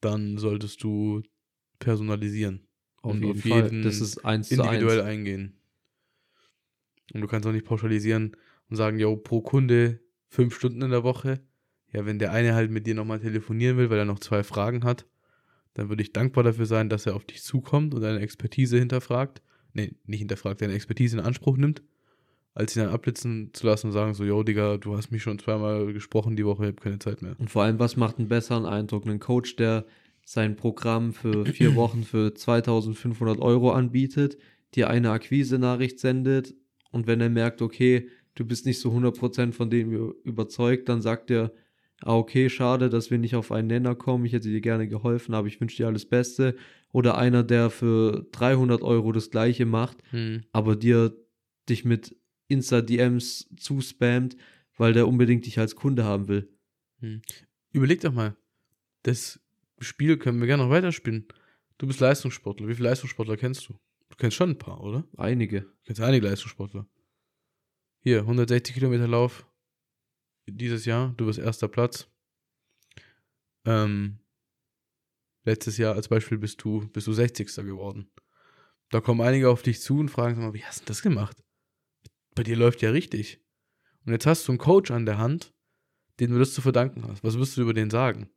dann solltest du personalisieren. Auf Und jeden auf Fall. jeden Das ist eins zu individuell eins. eingehen. Und du kannst auch nicht pauschalisieren und sagen, yo, pro Kunde fünf Stunden in der Woche. Ja, wenn der eine halt mit dir nochmal telefonieren will, weil er noch zwei Fragen hat, dann würde ich dankbar dafür sein, dass er auf dich zukommt und deine Expertise hinterfragt. Nee, nicht hinterfragt, deine Expertise in Anspruch nimmt, als ihn dann abblitzen zu lassen und sagen so, yo, Digga, du hast mich schon zweimal gesprochen die Woche, ich habe keine Zeit mehr. Und vor allem, was macht einen besseren Eindruck? Ein Coach, der sein Programm für vier [CLEARS THROAT] Wochen für 2500 Euro anbietet, dir eine Akquise-Nachricht sendet und wenn er merkt, okay, du bist nicht so 100% von dem überzeugt, dann sagt er, ah, okay, schade, dass wir nicht auf einen Nenner kommen, ich hätte dir gerne geholfen, aber ich wünsche dir alles Beste. Oder einer, der für 300 Euro das gleiche macht, Hm. aber dir dich mit Insta-DMs zuspammt, weil der unbedingt dich als Kunde haben will. Überleg doch mal, das Spiel können wir gerne noch weiterspielen. Du bist Leistungssportler. Wie viele Leistungssportler kennst du? Du kennst schon ein paar, oder? Einige. Du kennst einige Leistungssportler. Hier, 160 Kilometer Lauf dieses Jahr. Du bist erster Platz. Ähm, letztes Jahr als Beispiel bist du, bist du 60. geworden. Da kommen einige auf dich zu und fragen, mal, wie hast du das gemacht? Bei dir läuft ja richtig. Und jetzt hast du einen Coach an der Hand, den du das zu verdanken hast. Was wirst du über den sagen?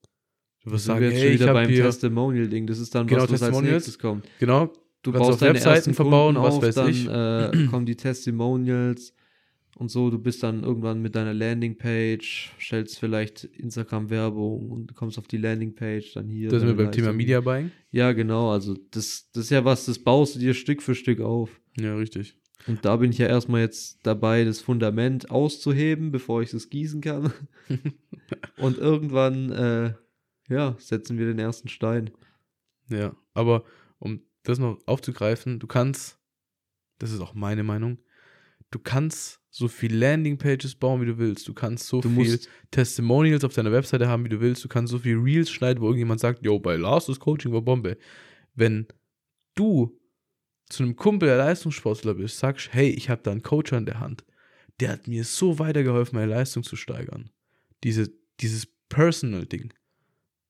Du wirst sagen, wir jetzt hey, wieder beim Testimonial-Ding. Das ist dann Genau, was, was als nächstes kommt. genau, Du Kannst baust auf deine Webseiten ersten verbauen, Kunden was auf, weiß dann ich. Äh, kommen die Testimonials und so. Du bist dann irgendwann mit deiner Landingpage, stellst vielleicht Instagram-Werbung und kommst auf die Landingpage, dann hier. da sind wir beim Thema. Media Buying. Ja, genau. Also das, das ist ja was, das baust du dir Stück für Stück auf. Ja, richtig. Und da bin ich ja erstmal jetzt dabei, das Fundament auszuheben, bevor ich es gießen kann. [LAUGHS] und irgendwann, äh, ja, setzen wir den ersten Stein. Ja, aber um das noch aufzugreifen, du kannst, das ist auch meine Meinung, du kannst so viel Landingpages bauen, wie du willst. Du kannst so Du viel Testimonials auf deiner Webseite haben, wie du willst. Du kannst so viel Reels schneiden, wo irgendjemand sagt, yo, bei Lars das Coaching war Bombe. Wenn du zu einem Kumpel, der Leistungssportler bist, sagst, hey, ich habe da einen Coach an der Hand, der hat mir so weitergeholfen, meine Leistung zu steigern. Diese, dieses Personal-Ding.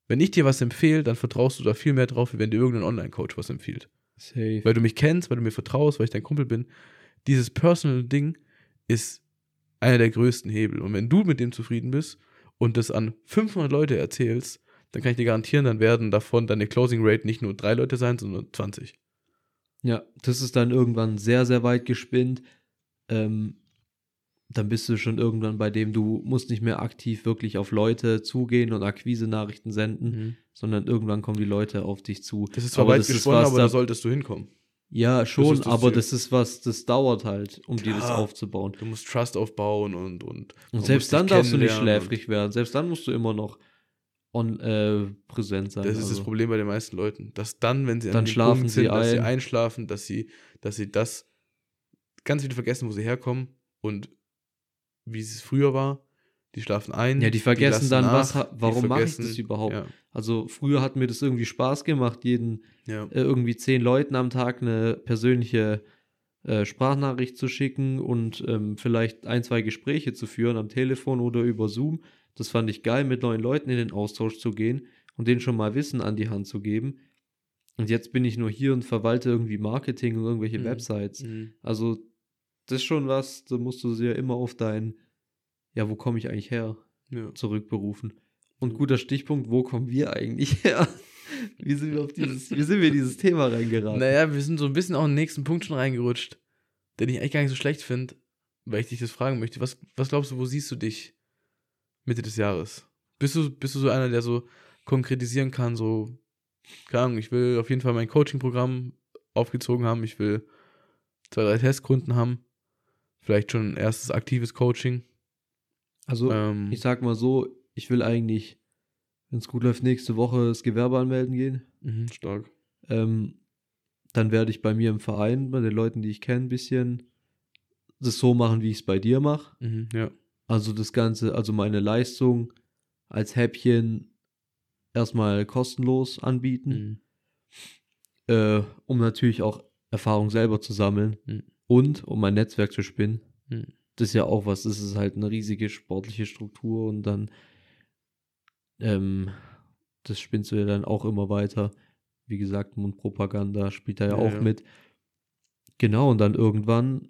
Wenn ich dir was empfehle, dann vertraust du da viel mehr drauf, wie wenn dir irgendein Online-Coach was empfiehlt. safe. Weil du mich kennst, weil du mir vertraust, weil ich dein Kumpel bin. Dieses Personal-Ding ist einer der größten Hebel. Und wenn du mit dem zufrieden bist und das an 500 Leute erzählst, dann kann ich dir garantieren, dann werden davon deine Closing Rate nicht nur drei Leute sein, sondern 20. Ja, das ist dann irgendwann sehr, sehr weit gespinnt. Ähm, dann bist du schon irgendwann bei dem, du musst nicht mehr aktiv wirklich auf Leute zugehen und Akquise-Nachrichten senden, sondern irgendwann kommen die Leute auf dich zu. Das ist zwar Aber weit gesponnen, aber da solltest du hinkommen. Ja, schon, ist das aber Ziel. das ist was, das dauert halt, um dir das Klar. aufzubauen. Du musst Trust aufbauen und. Und, Und selbst dann darfst du nicht schläfrig werden. Selbst dann musst du immer noch on, äh, präsent sein. Das ist das also. Problem bei den meisten Leuten. Dass dann, wenn sie an Dann schlafen Punkt sie sind, dass sie ein. einschlafen, dass sie, dass sie das ganz wieder vergessen, wo sie herkommen und wie es früher war. Die schlafen ein. Ja, die vergessen lassen dann, nach, was die warum mache ich das überhaupt? Ja, Also früher hat mir das irgendwie Spaß gemacht, jeden ja. äh, irgendwie zehn Leuten am Tag eine persönliche äh, Sprachnachricht zu schicken und ähm, vielleicht ein, zwei Gespräche zu führen am Telefon oder über Zoom. Das fand ich geil, mit neuen Leuten in den Austausch zu gehen und denen schon mal Wissen an die Hand zu geben. Und jetzt bin ich nur hier und verwalte irgendwie Marketing und irgendwelche Mhm. Websites. Mhm. Also, das ist schon was, da musst du dir immer auf dein, ja, wo komme ich eigentlich her, ja. zurückberufen. Und guter Stichpunkt, wo kommen wir eigentlich her? [LAUGHS] Wie sind wir auf dieses, wie sind wir in dieses Thema reingeraten? Naja, wir sind so ein bisschen auch in den nächsten Punkt schon reingerutscht, den ich eigentlich gar nicht so schlecht finde, weil ich dich das fragen möchte. Was, was glaubst du, wo siehst du dich Mitte des Jahres? Bist du, bist du so einer, der so konkretisieren kann, so, keine Ahnung, ich will auf jeden Fall mein Coaching-Programm aufgezogen haben, ich will zwei, drei Testkunden haben, vielleicht schon ein erstes aktives Coaching. Also, Ähm, ich sag mal so, ich will eigentlich, wenn es gut läuft, nächste Woche das Gewerbe anmelden gehen. mhm, stark. Ähm, dann werde ich bei mir im Verein, bei den Leuten, die ich kenne, ein bisschen das so machen, wie ich es bei dir mache. Mhm, ja. Also das Ganze, also meine Leistung als Häppchen erstmal kostenlos anbieten, Mhm. äh, um natürlich auch Erfahrung selber zu sammeln Mhm. und um mein Netzwerk zu spinnen. Mhm. Das ist ja auch was, das ist halt eine riesige sportliche Struktur und dann ähm, das spinnst du ja dann auch immer weiter. Wie gesagt, Mundpropaganda spielt da ja, Ja, auch ja. mit. Genau, und dann irgendwann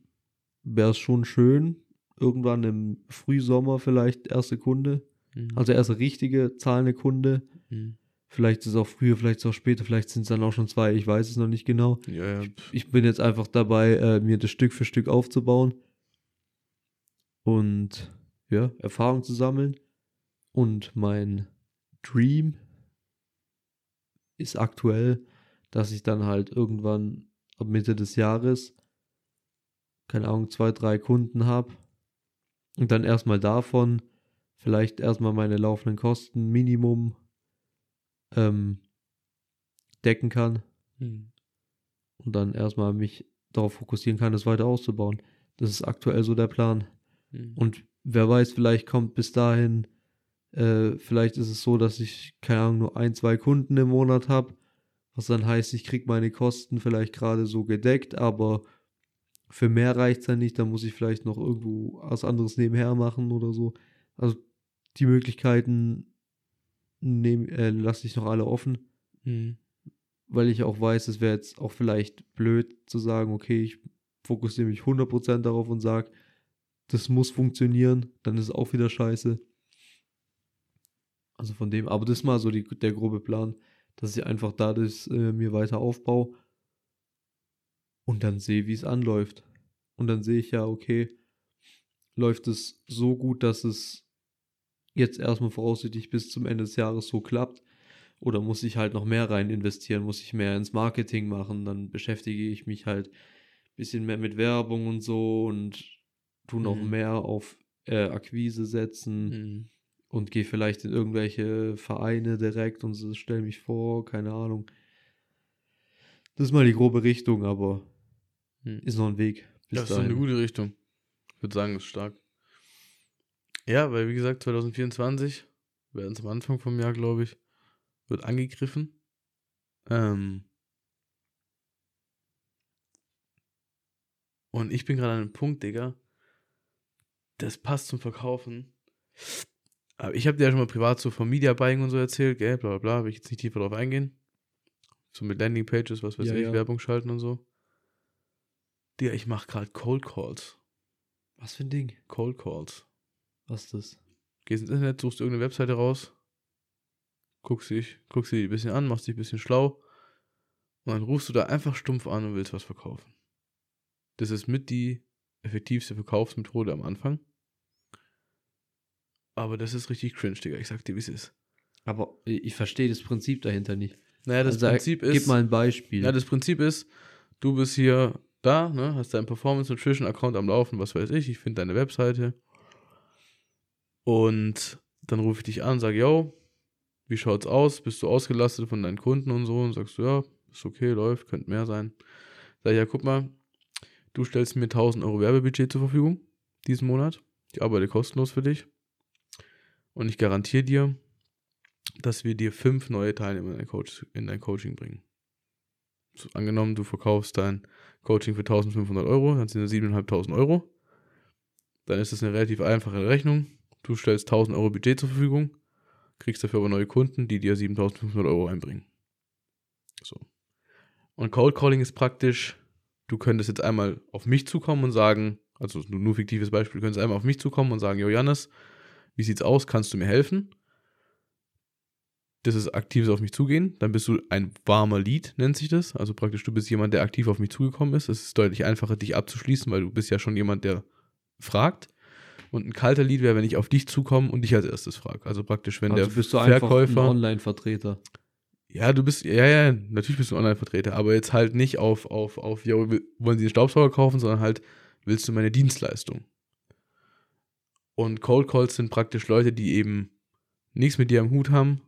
wäre es schon schön, irgendwann im Frühsommer vielleicht erste Kunde, Mhm. also erste richtige zahlende Kunde. Mhm. Vielleicht ist es auch früher, vielleicht ist es auch später, vielleicht sind es dann auch schon zwei, ich weiß es noch nicht genau. Ja, ja. Ich bin jetzt einfach dabei, äh, mir das Stück für Stück aufzubauen und ja, Erfahrung zu sammeln. Und mein Dream ist aktuell, dass ich dann halt irgendwann ab Mitte des Jahres, keine Ahnung, zwei, drei Kunden habe und dann erstmal davon vielleicht erstmal meine laufenden Kosten Minimum ähm, decken kann Mhm. und dann erstmal mich darauf fokussieren kann, das weiter auszubauen. Das ist aktuell so der Plan. Mhm. Und wer weiß, vielleicht kommt bis dahin, äh, vielleicht ist es so, dass ich, keine Ahnung, nur ein, zwei Kunden im Monat habe, was dann heißt, ich kriege meine Kosten vielleicht gerade so gedeckt, aber für mehr reicht es dann nicht, dann muss ich vielleicht noch irgendwo was anderes nebenher machen oder so. Also die Möglichkeiten nehm, äh, lasse ich noch alle offen Mhm. weil ich auch weiß, es wäre jetzt auch vielleicht blöd zu sagen, okay, ich fokussiere mich 100% darauf und sage, das muss funktionieren, dann ist es auch wieder scheiße. Also von dem, aber das ist mal so die, der grobe Plan, dass ich einfach da das äh, mir weiter aufbaue und dann sehe, wie es anläuft. Und dann sehe ich ja, okay, läuft es so gut, dass es jetzt erstmal voraussichtlich bis zum Ende des Jahres so klappt. Oder muss ich halt noch mehr rein investieren, muss ich mehr ins Marketing machen, dann beschäftige ich mich halt ein bisschen mehr mit Werbung und so und tu noch Mhm. mehr auf äh, Akquise setzen Mhm. Und gehe vielleicht in irgendwelche Vereine direkt und stelle mich vor, keine Ahnung. Das ist mal die grobe Richtung, aber Mhm. ist noch ein Weg. Das ist so eine dahin. gute Richtung. Ich würde sagen, ist stark. Ja, weil wie gesagt, 2024, wir werden es am Anfang vom Jahr, glaube ich, wird angegriffen. Ähm und ich bin gerade an einem Punkt, Digga. Das passt zum Verkaufen. Aber ich habe dir ja schon mal privat so vom Media Buying und so erzählt, gell, bla bla bla, will ich jetzt nicht tiefer drauf eingehen. So mit Landing Pages, was weiß Ja, ich, ja. Werbung schalten und so. Digga, ich mache gerade Cold Calls. Was für ein Ding? Cold Calls. Was ist das? Gehst ins Internet, suchst irgendeine Webseite raus, guckst dich, guckst dich ein bisschen an, machst dich ein bisschen schlau und dann rufst du da einfach stumpf an und willst was verkaufen. Das ist mit die effektivste Verkaufsmethode am Anfang. Aber das ist richtig cringe, Digga. Ich sag dir, wie es ist. Aber ich verstehe das Prinzip dahinter nicht. Naja, das Also, Prinzip ist. Gib mal ein Beispiel. Ja, das Prinzip ist, du bist hier da, ne, hast deinen Performance Nutrition Account am Laufen, was weiß ich, ich finde deine Webseite. Und dann rufe ich dich an, sage, yo, wie schaut's aus? Bist du ausgelastet von deinen Kunden und so? Und sagst du, ja, ist okay, läuft, könnte mehr sein. Sag ich, ja, guck mal, du stellst mir 1000 Euro Werbebudget zur Verfügung diesen Monat. Ich arbeite kostenlos für dich. Und ich garantiere dir, dass wir dir fünf neue Teilnehmer in dein, Coach, in dein Coaching bringen. So, angenommen, du verkaufst dein Coaching für 1500 Euro, dann sind das 7.500 Euro. Dann ist das eine relativ einfache Rechnung. Du stellst 1000 Euro Budget zur Verfügung, kriegst dafür aber neue Kunden, die dir 7500 Euro einbringen. So. Und Cold Calling ist praktisch, du könntest jetzt einmal auf mich zukommen und sagen, also nur fiktives Beispiel, du könntest einmal auf mich zukommen und sagen, Jo Jannis, wie sieht's aus, kannst du mir helfen? Das ist aktives auf mich zugehen, dann bist du ein warmer Lead, nennt sich das. Also praktisch, du bist jemand, der aktiv auf mich zugekommen ist. Es ist deutlich einfacher, dich abzuschließen, weil du bist ja schon jemand, der fragt. Und ein kalter Lead wäre, wenn ich auf dich zukomme und dich als erstes frage. Also praktisch, wenn Also der bist du Verkäufer. ein Online-Vertreter. Ja, du bist, ja, ja, natürlich bist du ein Online-Vertreter, aber jetzt halt nicht auf, auf, auf, ja, wollen sie einen Staubsauger kaufen, sondern halt, willst du meine Dienstleistung? Und Cold Calls sind praktisch Leute, die eben nichts mit dir am Hut haben,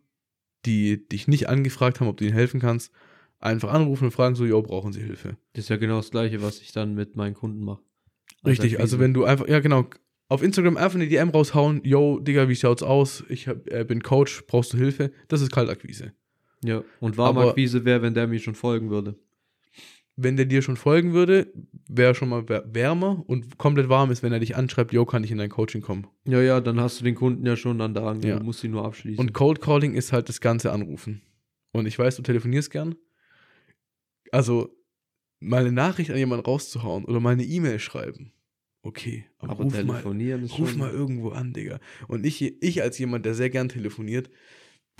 die dich nicht angefragt haben, ob du ihnen helfen kannst, einfach anrufen und fragen so, jo, brauchen sie Hilfe? Das ist ja genau das Gleiche, was ich dann mit meinen Kunden mache. Richtig, also wenn du einfach, ja genau, auf Instagram einfach eine DM raushauen, yo, Digga, wie schaut's aus? Ich hab, äh, bin Coach, brauchst du Hilfe? Das ist Kaltakquise. Ja, und Warmakquise wäre, wenn der mir schon folgen würde. Wenn der dir schon folgen würde, wäre er schon mal wär- wärmer und komplett warm ist, wenn er dich anschreibt, yo, kann ich in dein Coaching kommen. Ja, ja, dann hast du den Kunden ja schon an der Angel. Ja. Du musst ihn nur abschließen. Und Cold Calling ist halt das ganze Anrufen. Und ich weiß, du telefonierst gern. Also, mal eine Nachricht an jemanden rauszuhauen oder mal eine E-Mail schreiben. Okay, aber, aber ruf, mal, telefonieren ist ruf mal irgendwo an, Digga. Und ich, ich als jemand, der sehr gern telefoniert,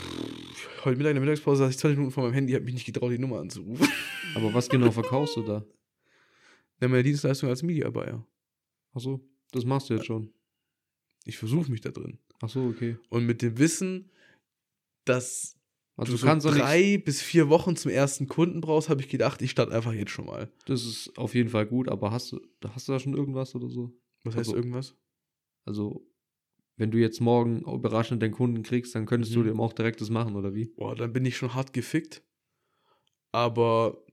pff, heute Mittag in der Mittagspause saß ich 20 Minuten vor meinem Handy, habe mich nicht getraut, die Nummer anzurufen. [LAUGHS] aber was genau verkaufst du da? Dann meine Dienstleistung als Media Buyer. Achso, das machst du jetzt schon. Ich versuche mich da drin. Achso, okay. Und mit dem Wissen, dass Also du du so kannst nicht. drei bis vier Wochen zum ersten Kunden brauchst, habe ich gedacht, ich starte einfach jetzt schon mal. Das ist auf jeden Fall gut, aber hast du, hast du da schon irgendwas oder so? Was heißt Also- irgendwas? Also, wenn du jetzt morgen überraschend den Kunden kriegst, dann könntest du Mhm. dem auch direkt das machen, oder wie? Boah, dann bin ich schon hart gefickt. Aber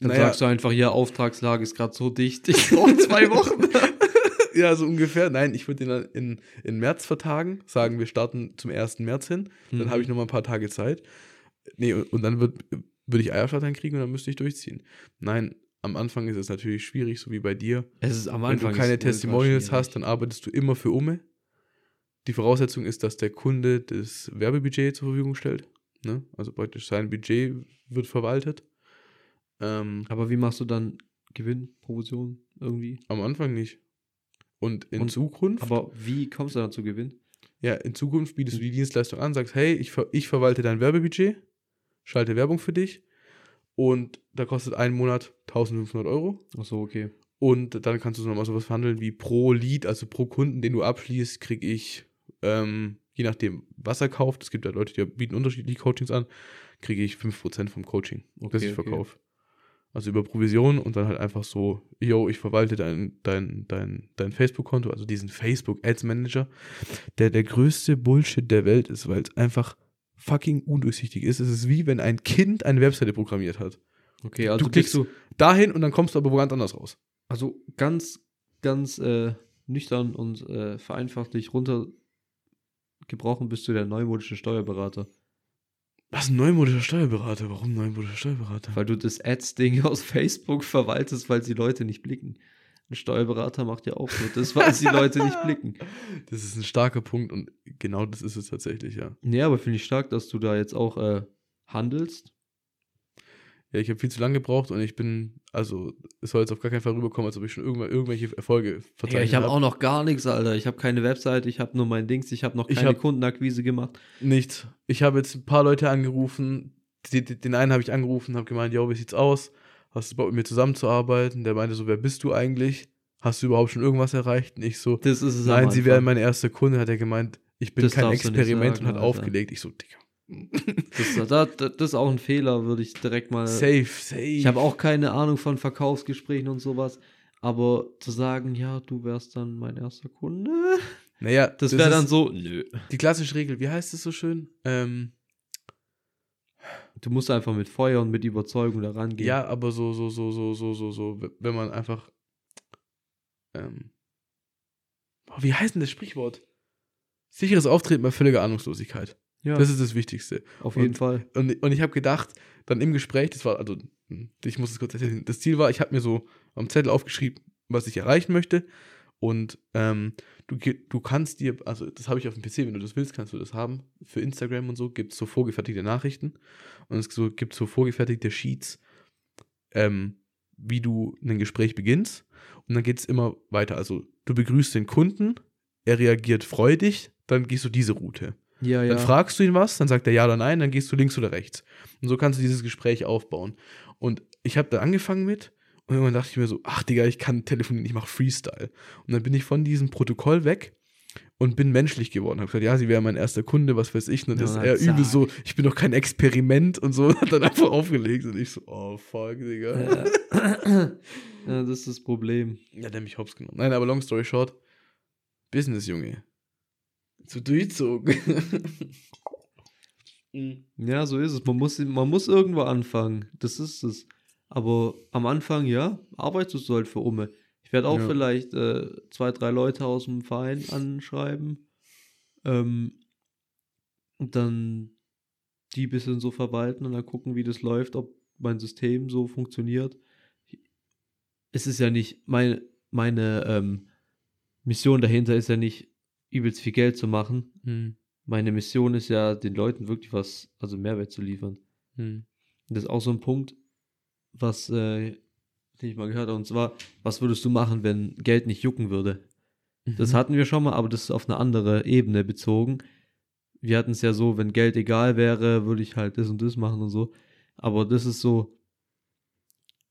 Dann naja, sagst du einfach, ja, Auftragslage ist gerade so dicht, ich [LAUGHS] brauche zwei Wochen. [LAUGHS] ja, so ungefähr. Nein, ich würde den dann in, in März vertagen, sagen, wir starten zum 1. März hin. Dann Mhm. habe ich noch mal ein paar Tage Zeit. Nee, und, und dann wird, würde ich Eierschlattern kriegen und dann müsste ich durchziehen. Nein, am Anfang ist es natürlich schwierig, so wie bei dir. Es ist am Wenn Anfang du keine Testimonials hast, dann arbeitest du immer für Umme. Die Voraussetzung ist, dass der Kunde das Werbebudget zur Verfügung stellt. Ne? Also praktisch sein Budget wird verwaltet. Ähm, Aber wie machst du dann Gewinn, Provision irgendwie? am Anfang nicht. Und in Und- Zukunft, Aber wie kommst du dann zu Gewinn? ja, in Zukunft bietest du die Dienstleistung an, sagst, hey, ich, ver ich verwalte dein Werbebudget, schalte Werbung für dich und da kostet ein Monat 1500 Euro. Achso, okay. Und dann kannst du nochmal sowas verhandeln wie pro Lead, also pro Kunden, den du abschließt, kriege ich, ähm, je nachdem, was er kauft, es gibt ja Leute, die bieten unterschiedliche Coachings an, kriege ich 5% vom Coaching, das Okay, ich okay. verkaufe. Also über Provision und dann halt einfach so, yo, ich verwalte dein, dein, dein, dein Facebook-Konto, also diesen Facebook-Ads-Manager, der der größte Bullshit der Welt ist, weil es einfach fucking undurchsichtig ist. Es ist wie wenn ein Kind eine Webseite programmiert hat. Okay, also Du klickst- du, Dahin und dann kommst du aber wo ganz anders raus. also ganz, ganz äh, nüchtern und äh, vereinfachtlich runtergebrochen bist du der neumodische Steuerberater. Was ein neumodischer Steuerberater? Warum neumodischer Steuerberater? Weil du das Ads-Ding [LAUGHS] aus Facebook verwaltest, weil die Leute nicht blicken. Ein Steuerberater macht ja auch nur das, weil die Leute nicht [LAUGHS] blicken. Das ist ein starker Punkt und genau das ist es tatsächlich, ja. Nee, aber finde ich stark, dass du da jetzt auch äh, handelst. Ja, ich habe viel zu lange gebraucht und ich bin, also es soll jetzt auf gar keinen Fall rüberkommen, als ob ich schon irgendwelche Erfolge Ja, verzeichnet ich habe hab. auch noch gar nichts, Alter. Ich habe keine Webseite, ich habe nur mein Dings, ich habe noch keine hab- Kundenakquise gemacht. Nichts. Ich habe jetzt ein paar Leute angerufen. Die, die, den einen habe ich angerufen, habe gemeint, yo, wie sieht's aus? Hast du Bock mit mir zusammenzuarbeiten? Der meinte so, wer bist du eigentlich? Hast du überhaupt schon irgendwas erreicht? Und ich so, Das ist es nein, sie wären mein erster Kunde, hat er gemeint. Ich bin Das kein Experiment sagen, und hat Alter. aufgelegt. Ich so, Digga, Das, da, da, das ist auch ein Fehler, würde ich direkt mal. safe, safe. Ich habe auch keine Ahnung von Verkaufsgesprächen und sowas. Aber zu sagen, ja, du wärst dann mein erster Kunde, naja, das wäre dann so, nö. Die klassische Regel, wie heißt es so schön? Ähm, Du musst einfach mit Feuer und mit Überzeugung da rangehen. ja, aber so, so, so, so, so, so, so, wenn man einfach. Ähm, wie heißt denn das Sprichwort? Sicheres Auftreten bei völliger Ahnungslosigkeit. Ja Das ist das Wichtigste. auf jeden und- Fall. Und, und ich habe gedacht, dann im Gespräch, das war, also, hm, ich muss es kurz erzählen, das Ziel war, ich habe mir so am Zettel aufgeschrieben, was ich erreichen möchte. Und ähm, du, du kannst dir, also das habe ich auf dem PC, wenn du das willst, kannst du das haben. Für Instagram und so gibt es so vorgefertigte Nachrichten. Und es so, gibt so vorgefertigte Sheets, ähm, wie du ein Gespräch beginnst. Und dann geht es immer weiter. Also du begrüßt den Kunden, er reagiert freudig, dann gehst du diese Route. Ja, ja. Dann fragst du ihn was, dann sagt er ja oder nein, dann gehst du links oder rechts. Und so kannst du dieses Gespräch aufbauen. Und ich habe da angefangen mit und irgendwann dachte ich mir so, ach Digga, ich kann telefonieren, ich mache Freestyle. Und dann bin ich von diesem Protokoll weg und bin menschlich geworden. Habe gesagt, ja, sie wäre mein erster Kunde, was weiß ich. Und das ist zack. übel so, ich bin doch kein Experiment und so. [LAUGHS] Hat dann einfach aufgelegt und ich so, oh fuck, Digga. ja. [LAUGHS] ja, das ist das Problem. Ja, der mich hops genommen. Nein, aber long story short, Business, Junge. So durchzogen. [LAUGHS] Mhm. Ja, so ist es. Man muss, man muss irgendwo anfangen. Das ist es. Aber am Anfang, ja, arbeitest du halt für Umme. Ich werde auch Ja. vielleicht äh, zwei, drei Leute aus dem Verein anschreiben. Ähm, und dann die ein bisschen so verwalten und dann gucken, wie das läuft, ob mein System so funktioniert. Es ist ja nicht, meine, meine ähm, Mission dahinter ist ja nicht, übelst viel Geld zu machen, Mhm. meine Mission ist ja, den Leuten wirklich was, also Mehrwert zu liefern. Mhm. Das ist auch so ein Punkt, was, äh, den ich mal gehört habe, und zwar, was würdest du machen, wenn Geld nicht jucken würde? Das Mhm. hatten wir schon mal, aber das ist auf eine andere Ebene bezogen. Wir hatten es ja so, wenn Geld egal wäre, würde ich halt das und das machen und so. Aber das ist so,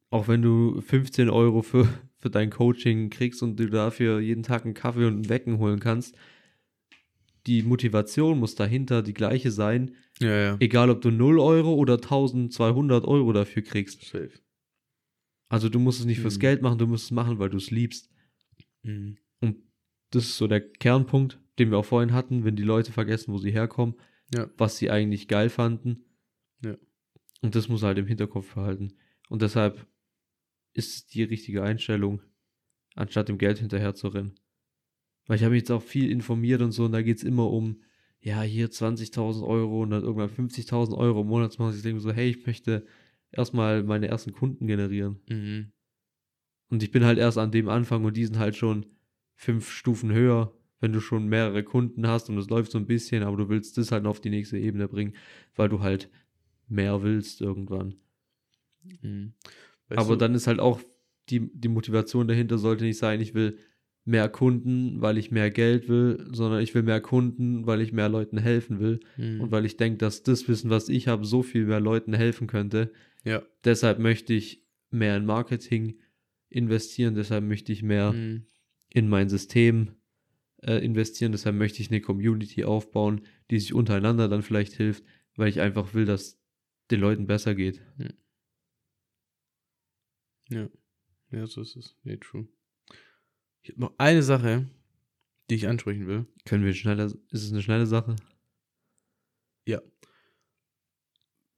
auch wenn du 15 Euro für, für dein Coaching kriegst und du dafür jeden Tag einen Kaffee und einen Wecken holen kannst, die Motivation muss dahinter die gleiche sein, Ja, ja. egal ob du 0 Euro oder 1200 Euro dafür kriegst. Safe. Also du musst es nicht fürs Mhm. Geld machen, du musst es machen, weil du es liebst. Mhm. Und das ist so der Kernpunkt, den wir auch vorhin hatten, wenn die Leute vergessen, wo sie herkommen, Ja. was sie eigentlich geil fanden. Ja. Und das muss halt im Hinterkopf behalten. Und deshalb ist es die richtige Einstellung, anstatt dem Geld hinterher zu rennen. Weil ich habe mich jetzt auch viel informiert und so, und da geht es immer um, ja, hier 20.000 Euro und dann irgendwann 50.000 Euro im Monat. Ich denke so, hey, ich möchte erstmal meine ersten Kunden generieren. Mhm. Und ich bin halt erst an dem Anfang und die sind halt schon fünf Stufen höher, wenn du schon mehrere Kunden hast und es läuft so ein bisschen, aber du willst das halt noch auf die nächste Ebene bringen, weil du halt mehr willst irgendwann. Mhm. Weißt aber du, dann ist halt auch die, die Motivation dahinter sollte nicht sein, ich will mehr Kunden, weil ich mehr Geld will, sondern ich will mehr Kunden, weil ich mehr Leuten helfen will Mhm. und weil ich denke, dass das Wissen, was ich habe, so viel mehr Leuten helfen könnte. ja. Deshalb möchte ich mehr in Marketing investieren, deshalb möchte ich mehr Mhm. in mein System äh, investieren. Deshalb möchte ich eine Community aufbauen, die sich untereinander dann vielleicht hilft, weil ich einfach will, dass den Leuten besser geht. Ja. Ja, so ist es. Nee, true. Ich habe noch eine Sache, die ich ansprechen will. Können wir schneller, ist es eine schnelle Sache?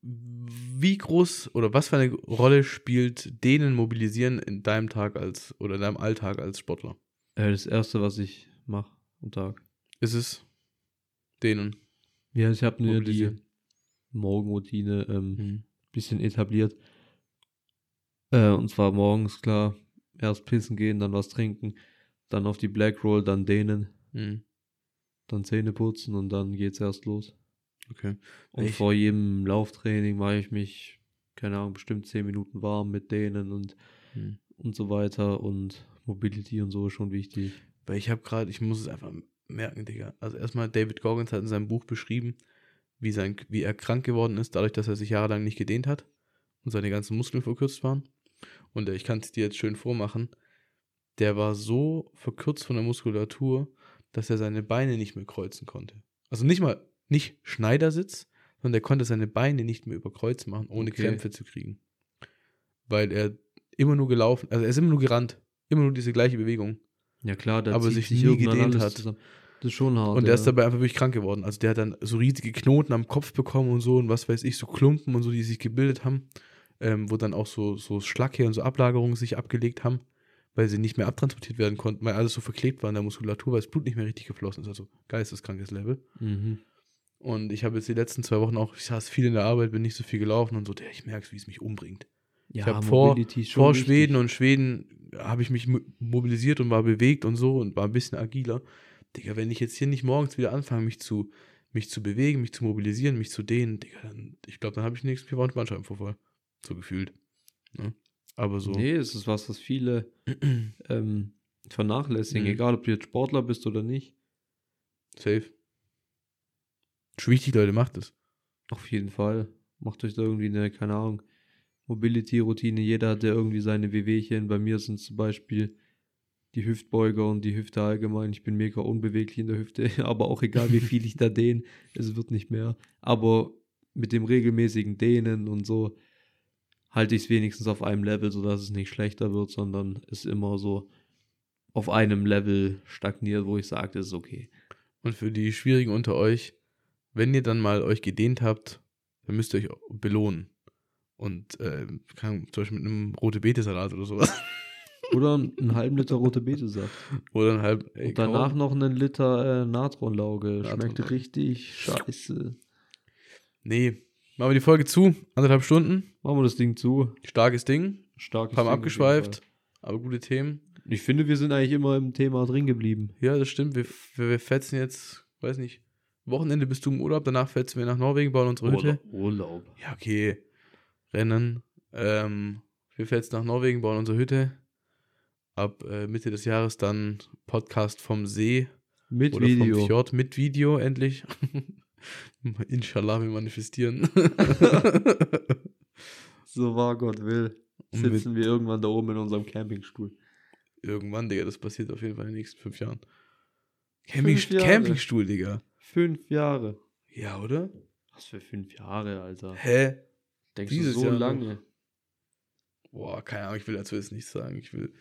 Wie groß oder was für eine Rolle spielt denen mobilisieren in deinem Tag als oder in deinem Alltag als Sportler? Äh, das erste, was ich mache am Tag. Ist es denen? Ja, ich habe mir die. Morgenroutine ähm, Mhm. bisschen etabliert. Äh, und zwar morgens, klar, erst pissen gehen, dann was trinken, dann auf die Black Roll, dann dehnen, Mhm. dann Zähne putzen und dann geht's erst los. Okay. Und Ich- vor jedem Lauftraining mache ich mich, keine Ahnung, bestimmt 10 Minuten warm mit denen und, Mhm. und so weiter. Und Mobility und so ist schon wichtig. Weil ich habe gerade, ich muss es einfach merken, Digga. Also erstmal, David Goggins hat in seinem Buch beschrieben, wie, sein, wie er krank geworden ist, dadurch, dass er sich jahrelang nicht gedehnt hat und seine ganzen Muskeln verkürzt waren. Und äh, ich kann es dir jetzt schön vormachen. Der war so verkürzt von der Muskulatur, dass er seine Beine nicht mehr kreuzen konnte. Also nicht mal, nicht Schneidersitz, sondern der konnte seine Beine nicht mehr über Kreuz machen, ohne Okay. Krämpfe zu kriegen. Weil er immer nur gelaufen, also er ist immer nur gerannt, immer nur diese gleiche Bewegung. Ja klar, da Aber zieht sich nie gedehnt hat. zusammen. Das ist schon hart. Und der ja. ist dabei einfach wirklich krank geworden. Also der hat dann so riesige Knoten am Kopf bekommen und so und was weiß ich, so Klumpen und so, die sich gebildet haben, ähm, wo dann auch so, so Schlacke und so Ablagerungen sich abgelegt haben, weil sie nicht mehr abtransportiert werden konnten, weil alles so verklebt war in der Muskulatur, weil das Blut nicht mehr richtig geflossen ist. Also geisteskrankes Level. Mhm. Und ich habe jetzt die letzten zwei Wochen auch, ich saß viel in der Arbeit, bin nicht so viel gelaufen und so, der, ich merke, wie es mich umbringt. Ja, hab vor- Mobility ist schon Vor wichtig. Schweden und Schweden habe ich mich mo- mobilisiert und war bewegt und so und war ein bisschen agiler. Digga, wenn ich jetzt hier nicht morgens wieder anfange, mich zu, mich zu bewegen, mich zu mobilisieren, mich zu dehnen, Digga, dann, ich glaube, dann habe ich vier Wochen Bandscheibenvorfall. So gefühlt. Ne? Aber so. Nee, es ist was, was viele [CLEARS THROAT] ähm, vernachlässigen, Mhm. egal ob du jetzt Sportler bist oder nicht. Safe. Schon wichtig, Leute, macht es. Auf jeden Fall. Macht euch da irgendwie eine, keine Ahnung, Mobility-Routine. Jeder hat ja irgendwie seine Wehwehchen. Bei mir sind zum Beispiel die Hüftbeuger und die Hüfte allgemein. Ich bin mega unbeweglich in der Hüfte, [LAUGHS] aber auch egal, wie viel ich da dehne, es wird nicht mehr. Aber mit dem regelmäßigen Dehnen und so halte ich es wenigstens auf einem Level, sodass es nicht schlechter wird, sondern es immer so auf einem Level stagniert, wo ich sage, das ist okay. Und für die Schwierigen unter euch, wenn ihr dann mal euch gedehnt habt, dann müsst ihr euch belohnen. Und äh, kann, zum Beispiel mit einem rote Beete-Salat oder sowas. [LAUGHS] Oder einen halben Liter rote Betesaft. Oder dann halb. ey, Und danach kaum. noch einen Liter äh, Natronlauge. Schmeckt Natronlauge. richtig scheiße. Nee. Machen wir die Folge zu. Anderthalb Stunden. Machen wir das Ding zu. Starkes Ding. Starkes Haben Ding abgeschweift. Aber gute Themen. Ich finde, wir sind eigentlich immer im Thema drin geblieben. Ja, das stimmt. Wir, wir, wir fetzen jetzt, weiß nicht, Wochenende bist du im Urlaub. Danach fetzen wir nach Norwegen, bauen unsere Hütte. Urlaub. Ja, okay. Rennen. Ähm, wir fetzen nach Norwegen, bauen unsere Hütte. Ab äh, Mitte des Jahres dann Podcast vom See Mit oder Video. vom Fjord mit Video endlich. [LAUGHS] Inshallah, wir manifestieren. [LAUGHS] So wahr Gott will. Sitzen wir irgendwann da oben in unserem Campingstuhl. Irgendwann, Digga, das passiert auf jeden Fall in den nächsten fünf Jahren. Camping, Fünf Jahre. Campingstuhl, Digga. Fünf Jahre. Ja, oder? Was für fünf Jahre, Alter. Hä? Denkst Dieses du so Jahr noch. lange? Boah, keine Ahnung, ich will dazu jetzt nichts sagen. Ich will,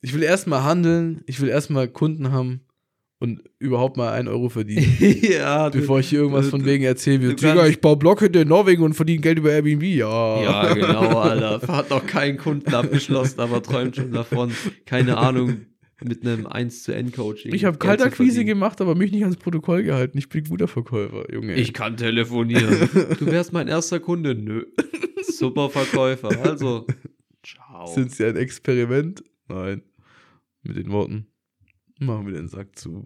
ich will erstmal handeln, ich will erstmal Kunden haben und überhaupt mal einen Euro verdienen. [LAUGHS] ja, bevor ich hier irgendwas von wegen erzähle, Digga, ich baue Blockhütte in Norwegen und verdiene Geld über Airbnb. Ja. Ja, genau, [LAUGHS] Alter. Hat noch keinen Kunden abgeschlossen, aber träumt schon davon. Keine Ahnung, mit einem 1 zu N Coaching. Ich habe Kaltakquise verdienen. gemacht, aber mich nicht ans Protokoll gehalten. Ich bin guter Verkäufer, Junge. Ich kann telefonieren. Du wärst mein erster Kunde. Nö. Super Verkäufer. Also, ciao. Sind Sie ein Experiment? Nein. Mit den Worten machen wir den Sack zu.